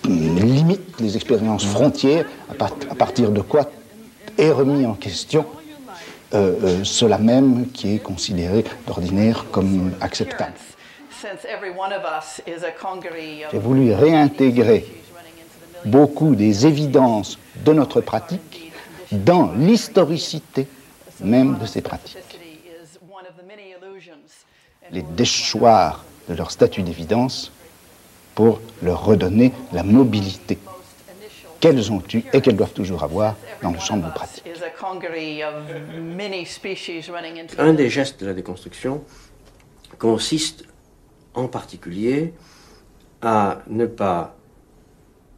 limites, les expériences frontières, à, part- à partir de quoi est remis en question euh, euh, cela même qui est considéré d'ordinaire comme acceptable. Since every one of us is a congery of J'ai voulu réintégrer beaucoup des évidences de notre pratique dans l'historicité même de ces pratiques. Les déchoir de leur statut d'évidence pour leur redonner la mobilité qu'elles ont eue et qu'elles doivent toujours avoir dans le champ de nos pratiques. Un des gestes de la déconstruction consiste en particulier à ne pas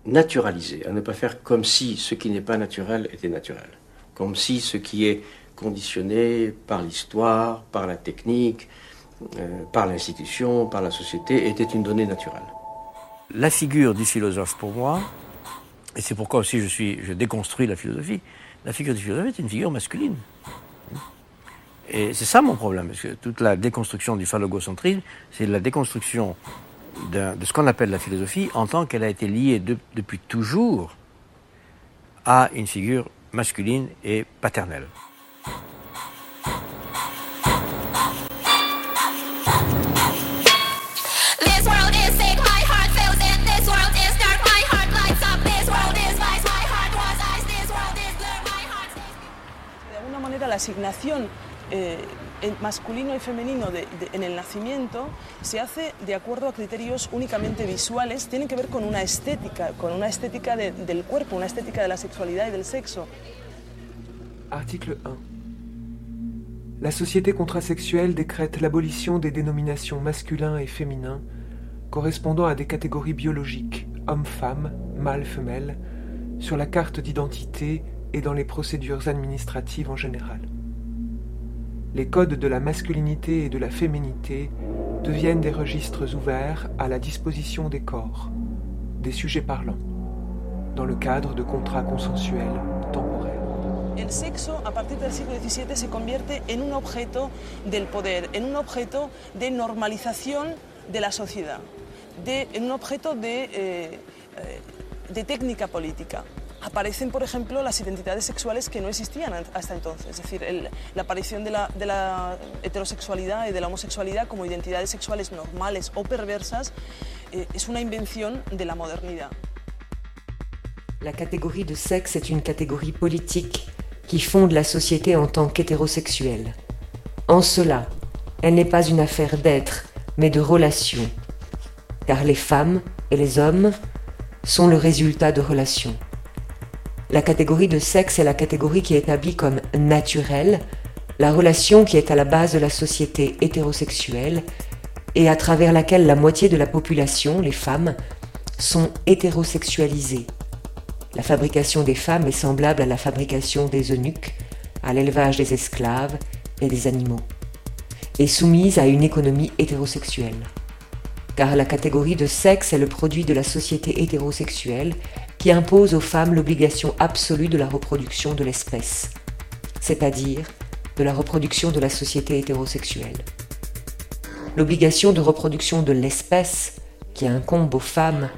naturaliser, à ne pas faire comme si ce qui n'est pas naturel était naturel. comme si ce qui est conditionné par l'histoire, par la technique, euh, par l'institution, par la société, était une donnée naturelle. La figure du philosophe pour moi, et c'est pourquoi aussi je, suis, je déconstruis la philosophie, la figure du philosophe est une figure masculine. Et c'est ça mon problème, parce que toute la déconstruction du phallogocentrisme, c'est la déconstruction de, de ce qu'on appelle la philosophie en tant qu'elle a été liée de- depuis toujours à une figure masculine et paternelle. De alguna manera la asignación eh, masculino y femenino en el nacimiento se hace de acuerdo a criterios únicamente visuales, tienen que ver con una estética, con una estética de- del cuerpo, una estética de la sexualidad y del sexo. Article 1. La société contrasexuelle décrète l'abolition des dénominations masculin et féminin correspondant à des catégories biologiques, homme-femme, mâle-femelle, sur la carte d'identité et dans les procédures administratives en général. Les codes de la masculinité et de la féminité deviennent des registres ouverts à la disposition des corps, des sujets parlants, dans le cadre de contrats consensuels temporaires. El sexo a partir del siglo XVII se convierte en un objeto del poder, en un objeto de normalización de la sociedad, en un objeto de, eh, eh, de técnica política. Aparecen, por ejemplo, las identidades sexuales que no existían an- hasta entonces, es decir, el- la aparición de la, de la heterosexualidad y de la homosexualidad como identidades sexuales normales o perversas eh, es una invención de la modernidad. La catégorie de sexe est une catégorie politique qui fonde la société en tant qu'hétérosexuelle. En cela, elle n'est pas une affaire d'être, mais de relation. Car les femmes et les hommes sont le résultat de relations. La catégorie de sexe est la catégorie qui établit comme naturelle la relation qui est à la base de la société hétérosexuelle et à travers laquelle la moitié de la population, les femmes, sont hétérosexualisées. La fabrication des femmes est semblable à la fabrication des eunuques, à l'élevage des esclaves et des animaux, et soumise à une économie hétérosexuelle. Car la catégorie de sexe est le produit de la société hétérosexuelle qui impose aux femmes l'obligation absolue de la reproduction de l'espèce, c'est-à-dire de la reproduction de la société hétérosexuelle. L'obligation de reproduction de l'espèce qui incombe aux femmes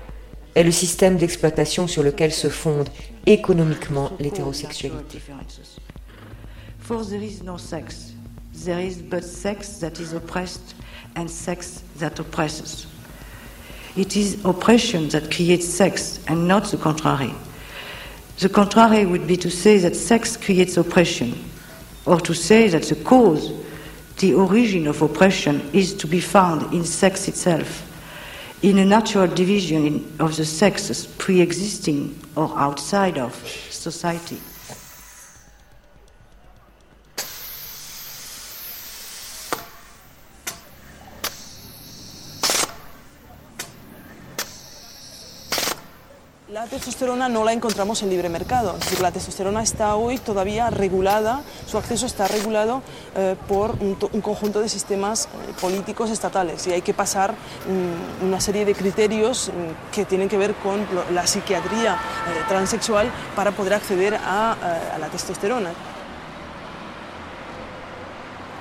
est le système d'exploitation sur lequel se fonde économiquement l'hétérosexualité. For there is no sex. There is but sex that is oppressed and sex that oppresses. It is oppression that creates sex and not the contrary. The contrary would be to say that sex creates oppression, or to say that the cause, the origin of oppression, is to be found in sex itself, in a natural division of the sexes pre existing or outside of society. Testosterona no la encontramos en libre mercado, la testosterona está hoy todavía regulada, su acceso está regulado eh, por un, to- un conjunto de sistemas eh, políticos estatales y hay que pasar mm, una serie de criterios mm, que tienen que ver con la psiquiatría eh, transexual para poder acceder a, eh, a la testosterona.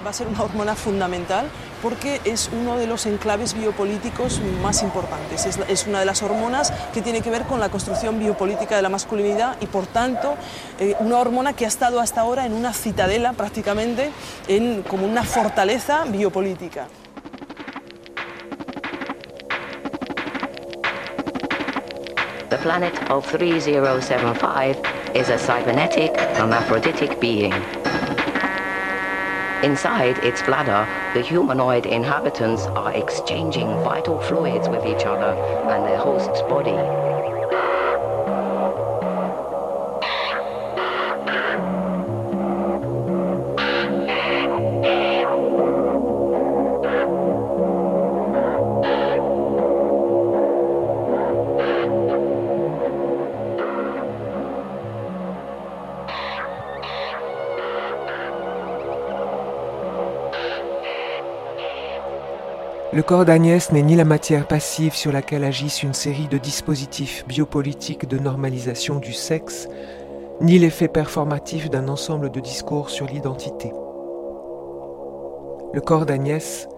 Va a ser una hormona fundamental porque es uno de los enclaves biopolíticos más importantes. Es, una de las hormonas que tiene que ver con la construcción biopolítica de la masculinidad y, por tanto, eh, una hormona que ha estado hasta ahora en una citadela prácticamente, en, como una fortaleza biopolítica. The planet of 3075 is a cybernetic, hermaphroditic being. Inside its bladder, the humanoid inhabitants are exchanging vital fluids with each other and their host's body. Le corps d'Agnès n'est ni la matière passive sur laquelle agissent une série de dispositifs biopolitiques de normalisation du sexe, ni l'effet performatif d'un ensemble de discours sur l'identité. Le corps d'Agnès,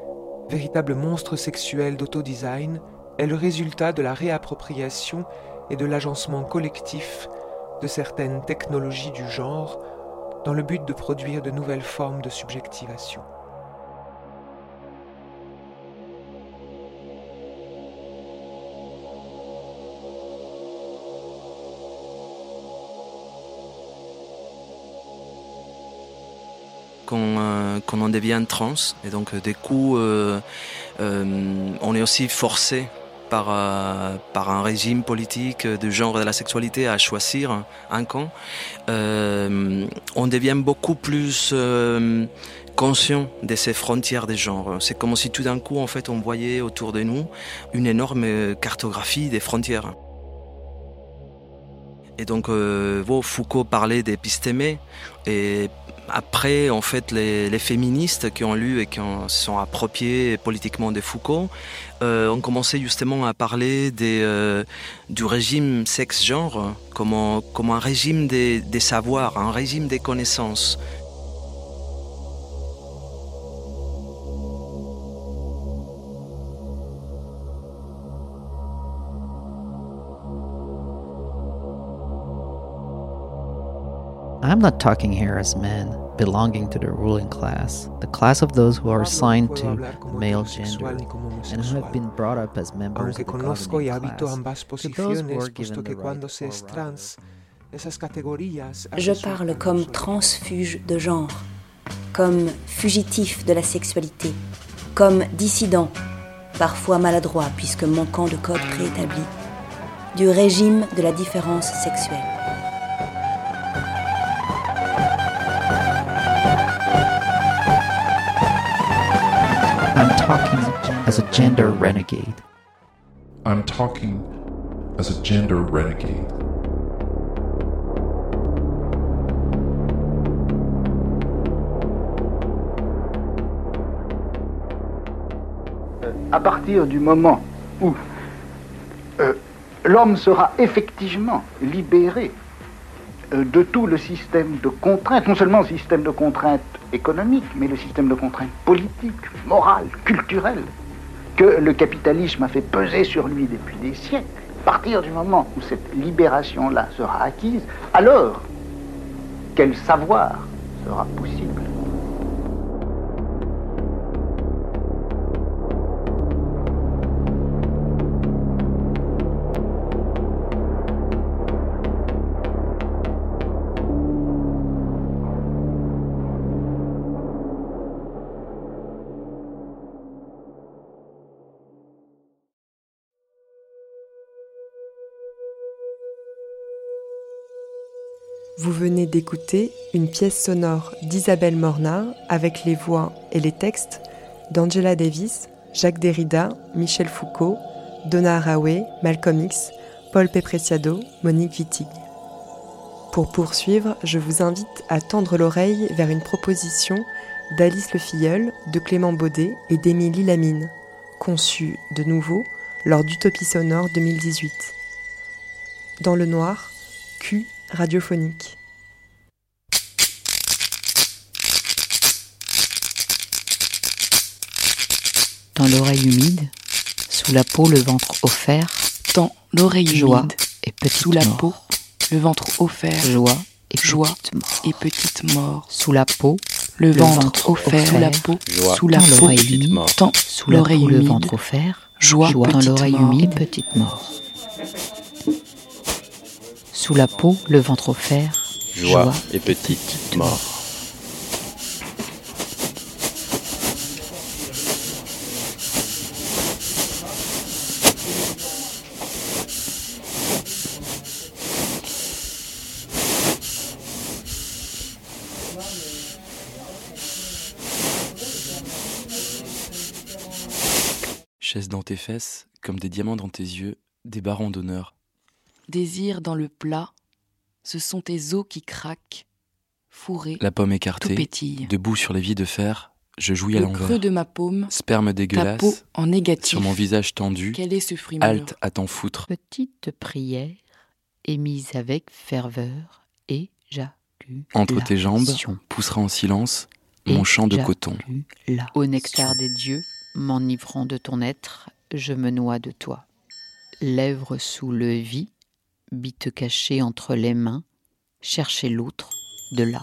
véritable monstre sexuel d'autodesign, est le résultat de la réappropriation et de l'agencement collectif de certaines technologies du genre dans le but de produire de nouvelles formes de subjectivation. Quand, euh, on devient trans. Et donc, euh, des coups, euh, euh, on est aussi forcé par, un régime politique du genre de la sexualité à choisir un camp. On devient beaucoup plus conscient de ces frontières des genres. C'est comme si tout d'un coup, en fait, on voyait autour de nous une énorme cartographie des frontières. Et donc, euh, Foucault parlait d'épistémé. Après, en fait, les, féministes qui ont lu et qui ont, sont appropriés politiquement de Foucault euh, ont commencé justement à parler euh, du régime sexe-genre comme, comme un régime des savoirs, un régime des connaissances. I'm not talking here as men belonging to the ruling class, the class of those who are assigned to male gender and who have been brought up as members of the governing class, to those who are given the right Je parle comme transfuge de genre, comme fugitif de la sexualité, comme dissident, parfois maladroit puisque manquant de code préétabli, du régime de la différence sexuelle. As a gender renegade. I'm talking as a gender renegade. À partir du moment où euh, l'homme sera effectivement libéré euh, de tout le système de contraintes, non seulement le système de contraintes économiques, mais le système de contraintes politiques, morales, culturelles, que le capitalisme a fait peser sur lui depuis des siècles. À partir du moment où cette libération-là sera acquise, alors quel savoir sera possible d'écouter une pièce sonore d'Isabelle Mornard avec les voix et les textes d'Angela Davis, Jacques Derrida, Michel Foucault, Donna Haraway, Malcolm X, Paul Pepreciado, Monique Wittig. Pour poursuivre, je vous invite à tendre l'oreille vers une proposition d'Alice Le Filleul, de Clément Baudet et d'Émilie Lamine, conçue de nouveau lors d'Utopie Sonore 2018. Dans le noir, Q radiophonique. Dans l'oreille humide, sous la peau le ventre offert, dans l'oreille joie humide, et petite sous la mort. peau, le ventre offert, joie et joie petite mort. et petite mort. Sous la peau, Le ventre offert, sous la peau, joie sous la dans peau, l'oreille humide, dans sous la l'oreille peau le ventre offert, joie, dans petite l'oreille mort. humide, petite mort. Sous la peau, le ventre offert, Joie et petite mort. Dans tes fesses, comme des diamants dans tes yeux, des barons d'honneur. Désir dans le plat, ce sont tes os qui craquent, fourrés, La pomme tout écartée, pétille. debout sur les vies de fer, Je jouis à Le l'envers. creux de ma paume, Sperme ta dégueulasse. peau en négatif. Sur mon visage tendu. Quel est ce fruit mûr Halte à t'en foutre. Petite prière émise avec ferveur et Entre tes jambes, poussera en silence mon champ de coton. Là. Au nectar des dieux, m'enivrant de ton être, je me noie de toi. Lèvres sous le vis, bite cachée entre les mains, chercher l'autre de là.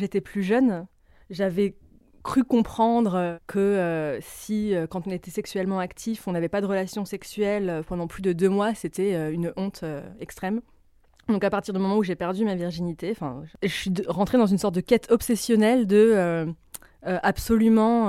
J'étais plus jeune, j'avais cru comprendre que euh, si, euh, quand on était sexuellement actif, on n'avait pas de relation sexuelle euh, pendant plus de deux mois, c'était une honte extrême. Donc à partir du moment où j'ai perdu ma virginité, je suis rentrée dans une sorte de quête obsessionnelle de absolument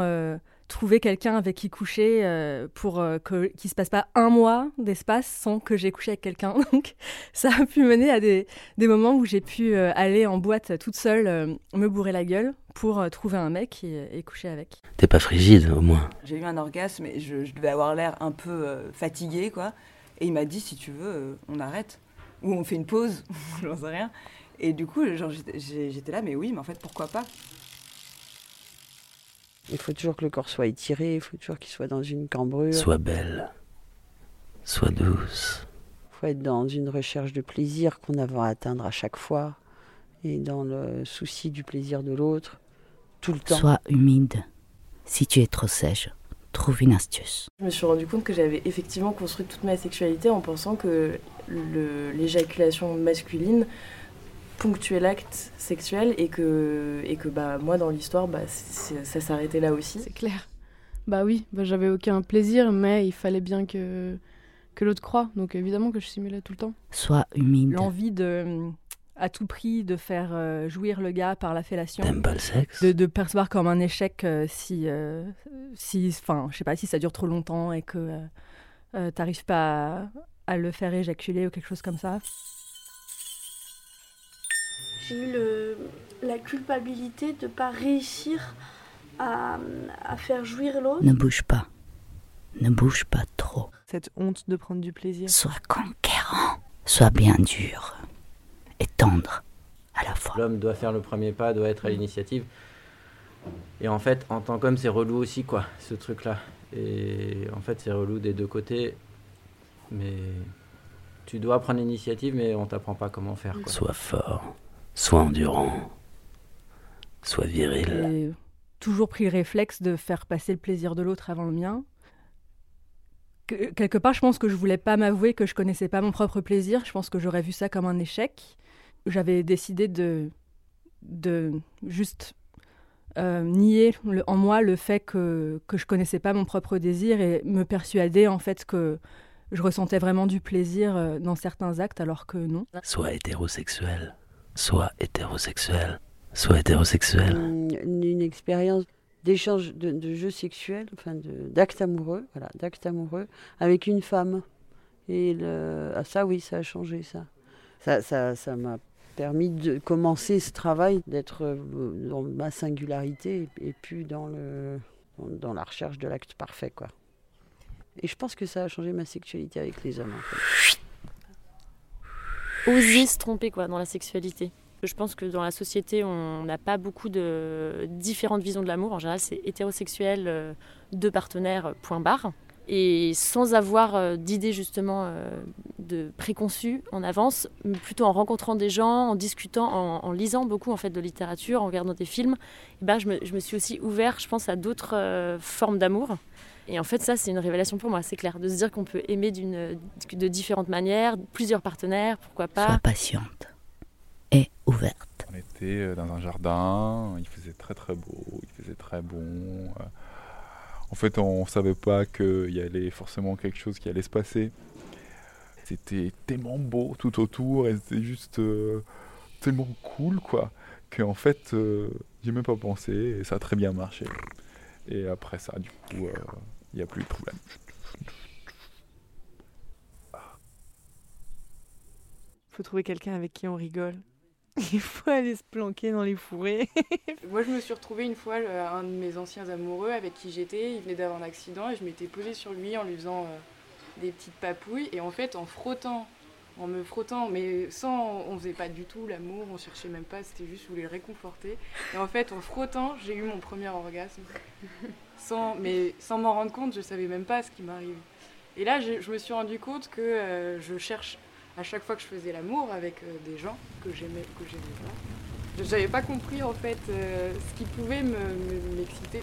trouver quelqu'un avec qui coucher euh, pour euh, que qu'il se passe pas un mois d'espace sans que j'ai couché avec quelqu'un. Donc ça a pu mener à des, des moments où j'ai pu euh, aller en boîte toute seule, euh, me bourrer la gueule pour euh, trouver un mec et, et coucher avec. T'es pas frigide, au moins. J'ai eu un orgasme et je, je devais avoir l'air un peu euh, fatiguée, quoi. Et il m'a dit, si tu veux, euh, on arrête. Ou on fait une pause, j'en sais rien. Et du coup, genre, j'étais là, mais oui, mais en fait, pourquoi pas? Il faut toujours que le corps soit étiré, il faut toujours qu'il soit dans une cambrure. Sois belle. Sois douce. Il faut être dans une recherche de plaisir qu'on a à atteindre à chaque fois. Et dans le souci du plaisir de l'autre, tout le temps. Sois humide. Si tu es trop sèche, trouve une astuce. Je me suis rendu compte que j'avais effectivement construit toute ma sexualité en pensant que l'éjaculation masculine ponctuait l'acte sexuel et que, et que bah, moi dans l'histoire bah, ça s'arrêtait là aussi. C'est clair. Bah oui, bah j'avais aucun plaisir, mais il fallait bien que, que l'autre croie. Donc évidemment que je simulais tout le temps. Sois humide. L'envie de, à tout prix de faire euh, jouir le gars par la fellation. T'aimes pas le sexe? De, de, percevoir comme un échec euh, si, si, enfin, je sais pas, si ça dure trop longtemps et que t'arrives pas à, à, le faire éjaculer ou quelque chose comme ça. J'ai eu le, la culpabilité de pas réussir à, à faire jouir l'autre. Ne bouge pas. Ne bouge pas trop. Cette honte de prendre du plaisir. Sois conquérant. Sois bien dur et tendre à la fois. L'homme doit faire le premier pas, doit être à l'initiative. Et en fait, en tant qu'homme, c'est relou aussi, quoi, ce truc-là. Et en fait, c'est relou des deux côtés. Mais tu dois prendre l'initiative, mais on t'apprend pas comment faire. Quoi. Sois fort, sois endurant, sois viril. J'ai toujours pris le réflexe de faire passer le plaisir de l'autre avant le mien quelque part, je pense que je voulais pas m'avouer que je connaissais pas mon propre plaisir. Je pense que j'aurais vu ça comme un échec. J'avais décidé de, de juste euh, nier en moi le fait que, que je connaissais pas mon propre désir et me persuader en fait que je ressentais vraiment du plaisir euh, dans certains actes alors que non. Soit hétérosexuel, soit hétérosexuel, soit hétérosexuel. Une, expérience d'échanges de, de, jeux sexuels, enfin d'actes amoureux, voilà, d'actes amoureux avec une femme. Et ah, ça, oui, ça a changé ça. Ça, ça, ça m'a permis de commencer ce travail, d'être euh, dans ma singularité et, puis dans le dans la recherche de l'acte parfait, quoi. Et je pense que ça a changé ma sexualité avec les hommes. Oser se tromper, quoi, dans la sexualité. Je pense que dans la société, on n'a pas beaucoup de différentes visions de l'amour. En général, c'est hétérosexuel, euh, deux partenaires, point barre. Et sans avoir euh, d'idées justement euh, de préconçues en avance, plutôt en rencontrant des gens, en discutant, en, lisant beaucoup en fait de littérature, en regardant des films, eh ben, je, me, je me suis aussi ouvert, je pense, à d'autres formes d'amour. Et en fait, ça, c'est une révélation pour moi, c'est clair, de se dire qu'on peut aimer de différentes manières, plusieurs partenaires, pourquoi pas. Sois patiente est ouverte. On était euh, dans un jardin, il faisait très très beau, il faisait très bon. Euh. En fait, on ne savait pas qu'il y allait forcément quelque chose qui allait se passer. C'était tellement beau tout autour et c'était juste euh, tellement cool, quoi, qu'en fait, j'ai même pas pensé et ça a très bien marché. Et après ça, du coup, il n'y a plus de problème. Faut trouver quelqu'un avec qui on rigole. Il faut aller se planquer dans les fourrés. Moi, je me suis retrouvée une fois, un de mes anciens amoureux avec qui j'étais, il venait d'avoir un accident et je m'étais posée sur lui en lui faisant euh, des petites papouilles. Et en fait, en frottant, en me frottant, mais sans, on faisait pas du tout l'amour, on cherchait même pas, c'était juste, je voulais le réconforter. Et en fait, en frottant, j'ai eu mon premier orgasme. sans, mais sans m'en rendre compte, je savais même pas ce qui m'arrivait. Et là, je, je, me suis rendu compte que euh, je cherche à chaque fois que je faisais l'amour avec euh, des gens que j'aimais que j'aimais pas. Je n'avais pas compris en fait euh, ce qui pouvait m'exciter.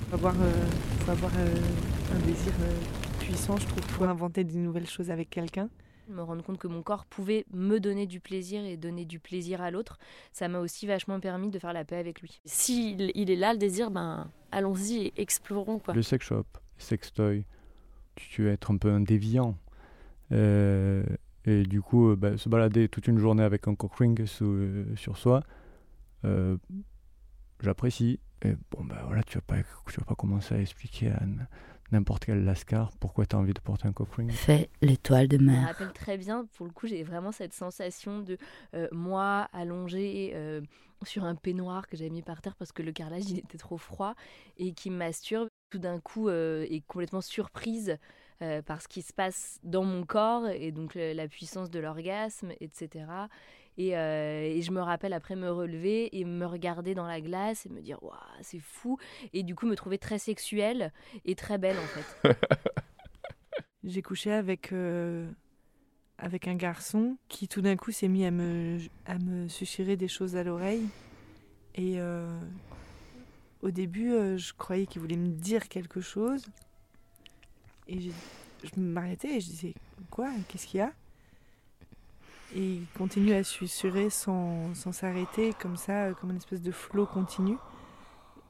Il faut avoir, euh, avoir un désir puissant, je trouve, pour inventer des nouvelles choses avec quelqu'un. Me rendre compte que mon corps pouvait me donner du plaisir et donner du plaisir à l'autre, ça m'a aussi vachement permis de faire la paix avec lui. S'il il est là, le désir, ben allons-y et explorons. Quoi. Le sex shop, sextoy, tu veux être un peu un déviant. Euh, et du coup, euh, bah, se balader toute une journée avec un cock ring euh, sur soi, j'apprécie. Et bon, ben voilà, tu vas pas, tu vas pas commencer à expliquer à n'importe quel lascar pourquoi tu as envie de porter un cock ring. Fais l'étoile de mer. Je me rappelle très bien, pour le coup, j'ai vraiment cette sensation de moi allongé sur un peignoir que j'avais mis par terre parce que le carrelage il était trop froid et qui me masturbe. Tout d'un coup, est complètement surprise euh, par ce qui se passe dans mon corps et donc la puissance de l'orgasme, etc. Euh, et, je me rappelle après me relever et me regarder dans la glace et me dire waouh c'est fou. Et du coup me trouver très sexuelle et très belle en fait. J'ai couché avec euh, avec un garçon qui tout d'un coup s'est mis à me à me des choses à l'oreille. Et au début je croyais qu'il voulait me dire quelque chose. Et je, m'arrêtais et je disais Quoi? Qu'est-ce qu'il y a? Et il continue à susurrer sans, s'arrêter, comme ça, comme une espèce de flot continu.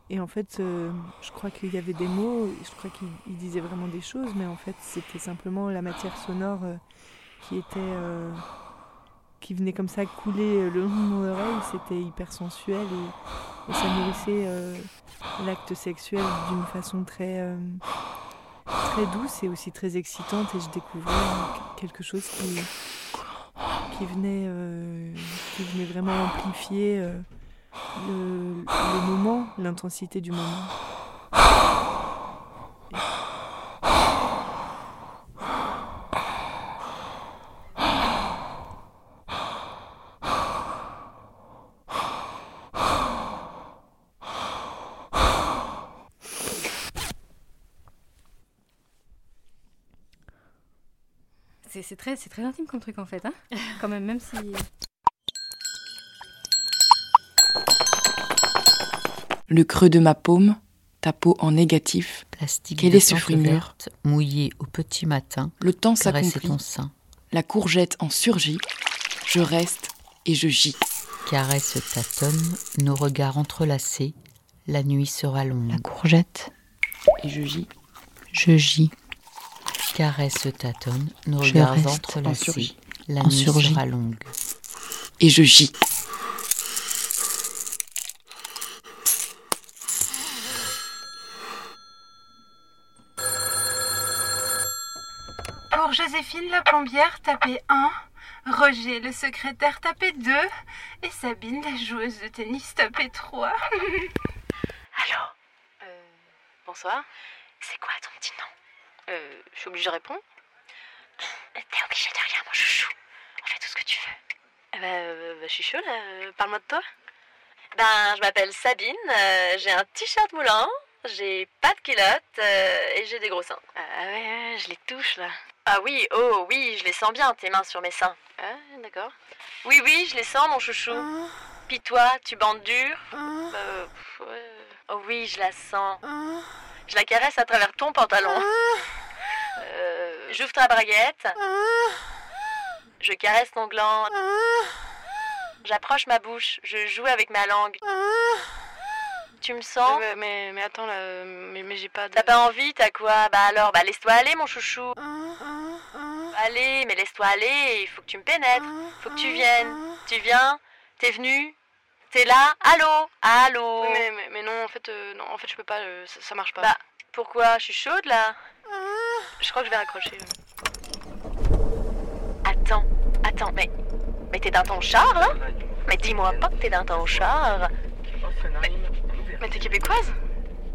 Et en fait, euh, je crois qu'il y avait des mots, je crois qu'il disait vraiment des choses, mais en fait, c'était simplement la matière sonore euh, qui était. Euh, qui venait comme ça couler le long de mon oreille, c'était hyper sensuel et, ça nourrissait euh, l'acte sexuel d'une façon très, euh, très douce et aussi très excitante. Et je découvrais quelque chose qui, qui, venait, euh, qui venait vraiment amplifier euh, le moment, l'intensité du moment. C'est très, c'est très intime comme truc en fait, hein quand même, même si... Le creux de ma paume, ta peau en négatif. Plastique Quel est ce fruit mûr mouillé au petit matin. Le temps s'accomplit. ton sein. La courgette en surgit. Je reste et je gis. Caresse tâtonne, nos regards entrelacés. La nuit sera longue. La courgette. Et je gis. Je gis. Caresse tâtonne, nos Je regards entrelacés. La En nuit sera longue. Et je gis. Pour Joséphine la plombière, tapez 1. Roger le secrétaire, tapez 2. Et Sabine la joueuse de tennis, tapez 3. Allô euh, Bonsoir. C'est quoi ton petit nom euh, Je suis obligée de répondre T'es obligée de rien, mon chouchou. On fait tout ce que tu veux. Eh ben, euh, bah, je suis chaud là. Parle-moi de toi. Ben, je m'appelle Sabine. euh, j'ai un t-shirt moulant. J'ai pas de culotte euh, et j'ai des gros seins. Ah ouais, ouais, je les touche là. Ah oui, oh oui, je les sens bien, tes mains sur mes seins. Ah, d'accord. Oui, oui, je les sens, mon chouchou. Puis toi, tu bandes dur Euh, pff, ouais. Oh oui, je la sens. Je la caresse à travers ton pantalon. Euh, J'ouvre ta braguette. Je caresse ton gland. J'approche ma bouche. Je joue avec ma langue. Tu me sens? Mais, mais, mais attends, là, mais, mais j'ai pas de... T'as pas envie, t'as quoi? Bah alors, bah laisse-toi aller, mon chouchou. Allez, mais laisse-toi aller, il faut que tu me pénètres. Faut que tu viennes. Tu viens? T'es venu? T'es là? Allô? Allô? Oui, mais, mais, mais non, en fait, euh, non, en fait, je peux pas, euh, ça, ça marche pas. Bah, pourquoi? Je suis chaude là je crois que je vais raccrocher. Attends, attends, mais. Mais t'es dans ton char là? Mais dis-moi pas que t'es dans ton char. Mais, mais t'es québécoise?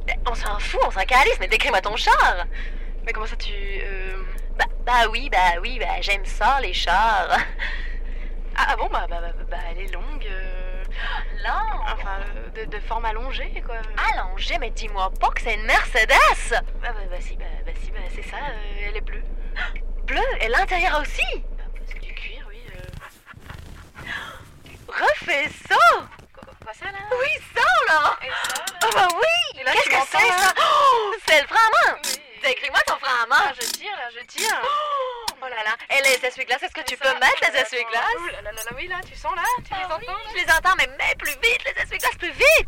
Mais On s'en fout, on s'en calisse, mais décris-moi ton char Mais comment ça tu. Euh... Bah, bah oui, bah oui, bah j'aime ça, les chars. Ah, ah bon, bah, bah, bah, bah, elle est longue. euh, Longue Enfin, euh, de, de forme allongée, quoi. Allongée, mais dis-moi pas que c'est une Mercedes! Bah, bah, bah si, bah, bah, si, bah, c'est ça, euh, elle est bleue. Bleu, et l'intérieur aussi? C'est du cuir, oui. euh. Refais ça! Quoi ça, là? Oui, ça là! Et ça, là? Ah bah oui! Là, Qu'est-ce que c'est là ça? Oh, C'est le frein à main! Décris-moi ton frein à main! Ah, je tire, là, je tire. Oh là là. Et les essuie-glaces, est-ce que tu peux mettre les essuie-glaces? Ouh là là là là, oui, là, tu sens, là Tu les Ah entends Je les entends, mais mets plus vite les essuie-glaces, plus vite!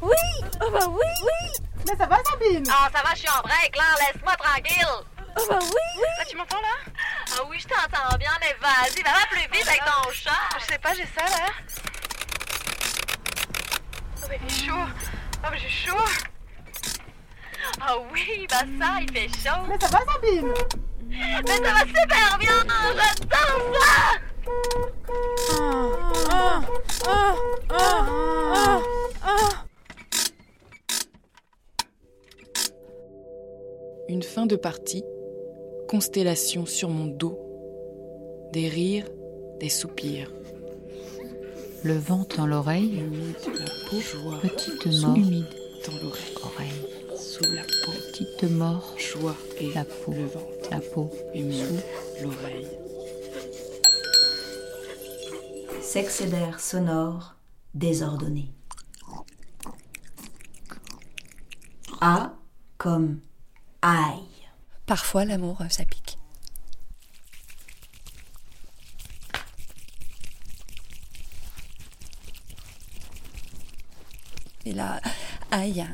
Oui! Oh bah oui! Oui! Mais ça va Sabine? Ah, ça va, je suis en break là, laisse-moi tranquille. Oh bah oui! Là, tu m'entends, là? Ah oui, je t'entends bien, mais vas-y, va plus vite avec ton chat. Je sais pas, j'ai ça, là. Oh, mais il fait chaud. Oh, mais j'ai chaud. Ah oui, bah ça, il fait chaud. Mais ça va Sabine? Mais ça va super bien J'adore ça. Une fin de partie, constellation sur mon dos, des rires, des soupirs. Le vent dans l'oreille, Humide la peau, joie, petite mort, humide dans l'oreille, oreille, sous la peau, petite mort, joie et la peau, le ventre, la peau, humide l'oreille. Sexédaire sonore désordonné. A comme aïe. Parfois, l'amour, euh, ça pique. Et là, aïe.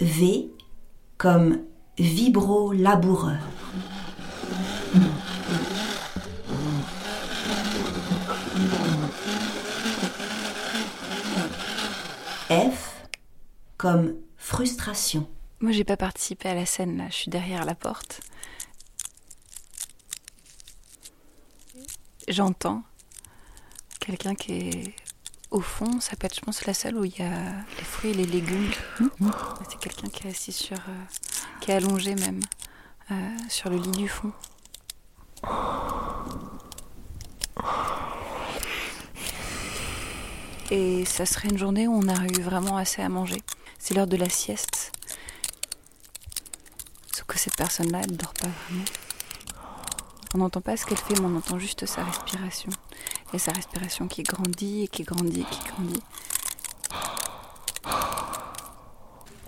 V comme vibro-laboureur. F comme frustration. Moi, j'ai pas participé à la scène, là. Je suis derrière la porte. J'entends quelqu'un qui est au fond, ça peut être, je pense, la salle où il y a les fruits et les légumes. C'est quelqu'un qui est assis sur. euh, qui est allongé même, euh, sur le lit du fond. Et ça serait une journée où on a eu vraiment assez à manger. C'est l'heure de la sieste. Sauf que cette personne-là, elle ne dort pas vraiment. On n'entend pas ce qu'elle fait, mais on entend juste sa respiration. Et sa respiration qui grandit et qui grandit et qui grandit.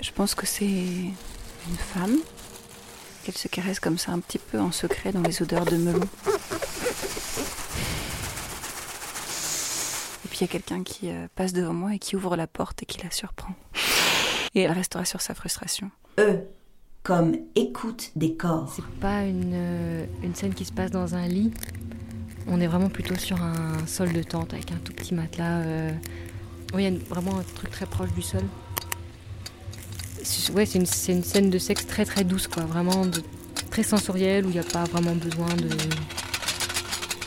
Je pense que c'est une femme qu'elle se caresse comme ça un petit peu en secret dans les odeurs de melon. Et puis il y a quelqu'un qui euh, passe devant moi et qui ouvre la porte et qui la surprend. Et elle restera sur sa frustration. E comme écoute des corps. C'est pas une, euh, une scène qui se passe dans un lit. On est vraiment plutôt sur un sol de tente avec un tout petit matelas. euh. Oui, il y a vraiment un truc très proche du sol. Ouais, c'est une, une scène de sexe très très douce, quoi. Vraiment très sensorielle où il n'y a pas vraiment besoin de,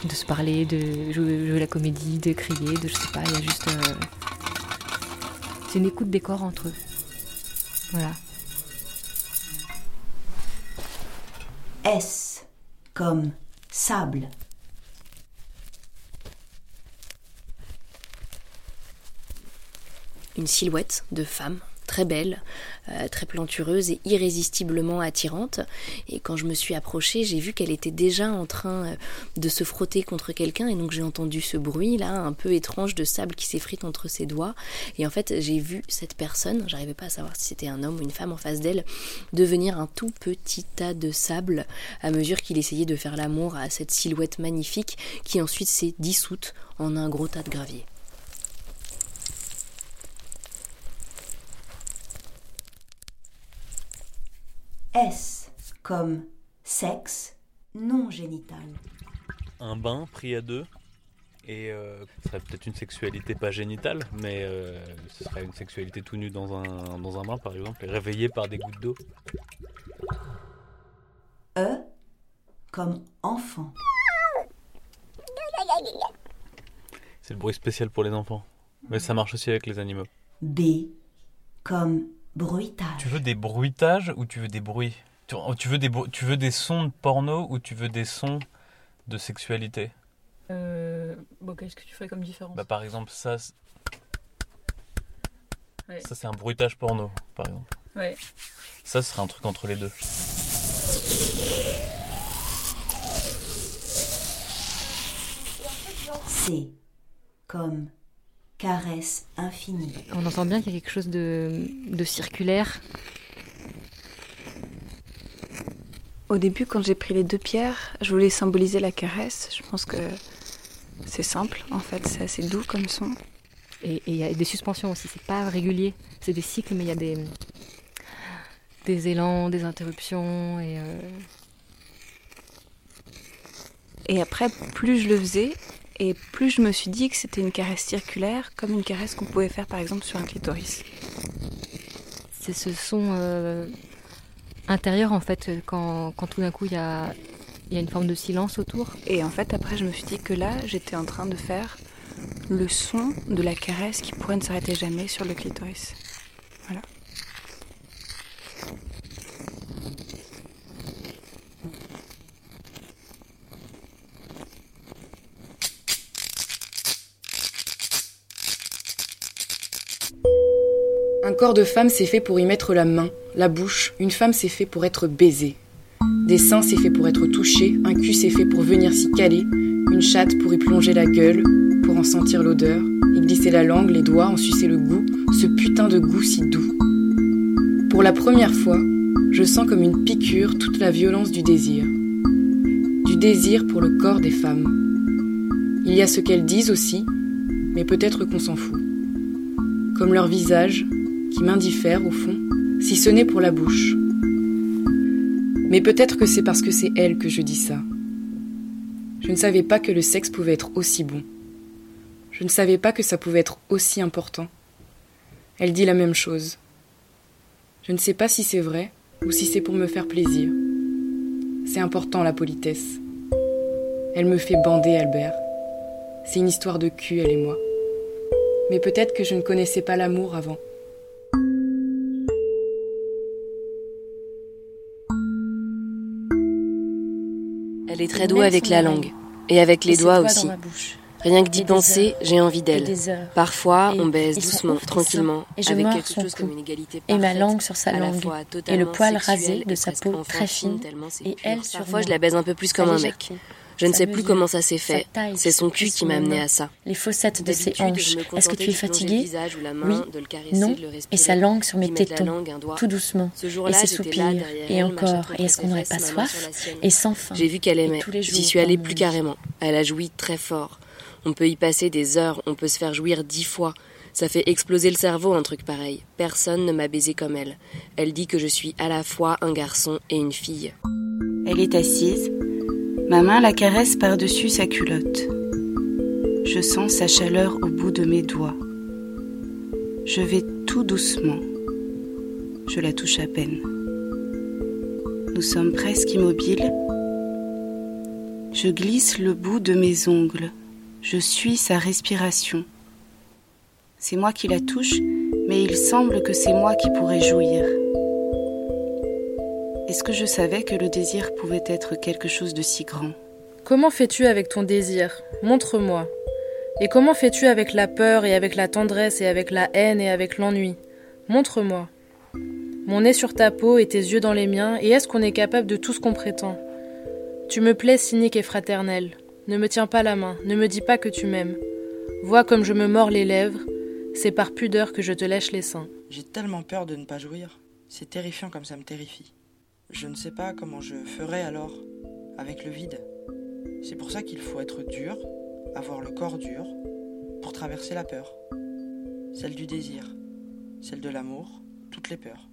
de se parler, de jouer, jouer la comédie, de crier, de je sais pas. Il y a juste. euh, C'est une écoute des corps entre eux. Voilà. S comme sable. une silhouette de femme très belle, euh, très plantureuse et irrésistiblement attirante. Et quand je me suis approchée, j'ai vu qu'elle était déjà en train euh, de se frotter contre quelqu'un et donc j'ai entendu ce bruit là, un peu étrange de sable qui s'effrite entre ses doigts. Et en fait, j'ai vu cette personne, j'arrivais pas à savoir si c'était un homme ou une femme en face d'elle, devenir un tout petit tas de sable à mesure qu'il essayait de faire l'amour à cette silhouette magnifique qui ensuite s'est dissoute en un gros tas de gravier. S comme sexe non génital. un bain pris à deux. Et euh, ce serait peut-être une sexualité pas génitale, mais euh, ce serait une sexualité tout nu dans un, dans un bain par exemple, et réveillé par des gouttes d'eau. E comme enfant. C'est le bruit spécial pour les enfants. Mais ça marche aussi avec les animaux. B comme bruitage. Tu veux des bruitages ou tu veux des bruits? Tu, tu veux des, bru- tu veux des sons de porno ou tu veux des sons de sexualité? Euh, bon, qu'est-ce que tu ferais comme différence? Bah, Par exemple, ça, c'est- Ouais. ça c'est un bruitage porno, par exemple. Ouais. Ça, ce serait un truc entre les deux. C comme caresse infinie. On entend bien qu'il y a quelque chose de, de circulaire. Au début, quand j'ai pris les deux pierres, je voulais symboliser la caresse. Je pense que c'est simple, en fait, c'est assez doux comme son. Et il y a des suspensions aussi, c'est pas régulier. C'est des cycles, mais il y a des, des élans, des interruptions. Et, euh, Et après, plus je le faisais, et plus je me suis dit que c'était une caresse circulaire, comme une caresse qu'on pouvait faire par exemple sur un clitoris. c'est ce son euh, intérieur en fait, quand, quand tout d'un coup il y a, il y a une forme de silence autour. Et en fait, après, je me suis dit que là, j'étais en train de faire le son de la caresse qui pourrait ne s'arrêter jamais sur le clitoris. Voilà. Un corps de femme c'est fait pour y mettre la main, la bouche. Une femme c'est fait pour être baisée. Des seins c'est fait pour être touché. Un cul c'est fait pour venir s'y caler. Une chatte pour y plonger la gueule, pour en sentir l'odeur. Y glisser la langue, les doigts, en sucer le goût. Ce putain de goût si doux. Pour la première fois, je sens comme une piqûre toute la violence du désir. Du désir pour le corps des femmes. Il y a ce qu'elles disent aussi, mais peut-être qu'on s'en fout. Comme leur visage, qui m'indiffère au fond, si ce n'est pour la bouche. Mais peut-être que c'est parce que c'est elle que je dis ça. Je ne savais pas que le sexe pouvait être aussi bon. Je ne savais pas que ça pouvait être aussi important. Elle dit la même chose. Je ne sais pas si c'est vrai ou si c'est pour me faire plaisir. C'est important la politesse. Elle me fait bander, Albert. C'est une histoire de cul, elle et moi. Mais peut-être que je ne connaissais pas l'amour avant. Elle est très douée avec la langue. Et avec les doigts aussi. Rien que d'y penser, j'ai envie d'elle. Parfois, on baise doucement, tranquillement, et je avec quelque son chose cou, comme une égalité et ma langue sur sa langue, et le poil rasé de sa peau très fine, et elle sur Parfois, moi. je la baise un peu plus comme un mec. Je ne sa sais plus comment ça s'est fait. C'est son cul qui m'a amené à ça. Les fossettes de ses hanches. Est-ce que tu es fatigué Oui. Non. Et sa langue sur mes tétons. Tout doucement. Ce Et ses soupirs. Et encore. Et est-ce qu'on n'aurait pas soif. Et sans fin. J'ai vu qu'elle aimait. J'y suis allée plus carrément. Elle a joui très fort. On peut y passer des heures, on peut se faire jouir dix fois. Ça fait exploser le cerveau un truc pareil. Personne ne m'a baisé comme elle. Elle dit que je suis à la fois un garçon et une fille. Elle est assise. Ma main la caresse par-dessus sa culotte. Je sens sa chaleur au bout de mes doigts. Je vais tout doucement. Je la touche à peine. Nous sommes presque immobiles. Je glisse le bout de mes ongles. Je suis sa respiration. C'est moi qui la touche, mais il semble que c'est moi qui pourrais jouir. Est-ce que je savais que le désir pouvait être quelque chose de si grand? Comment fais-tu avec ton désir? Montre-moi. Et comment fais-tu avec la peur et avec la tendresse et avec la haine et avec l'ennui? Montre-moi. Mon nez sur ta peau et tes yeux dans les miens, et est-ce qu'on est capable de tout ce qu'on prétend? Tu me plais cynique et fraternel. Ne me tiens pas la main, ne me dis pas que tu m'aimes. Vois comme je me mords les lèvres, c'est par pudeur que je te lèche les seins. J'ai tellement peur de ne pas jouir. C'est terrifiant comme ça me terrifie. Je ne sais pas comment je ferai alors avec le vide. C'est pour ça qu'il faut être dur, avoir le corps dur, pour traverser la peur. Celle du désir, celle de l'amour, toutes les peurs.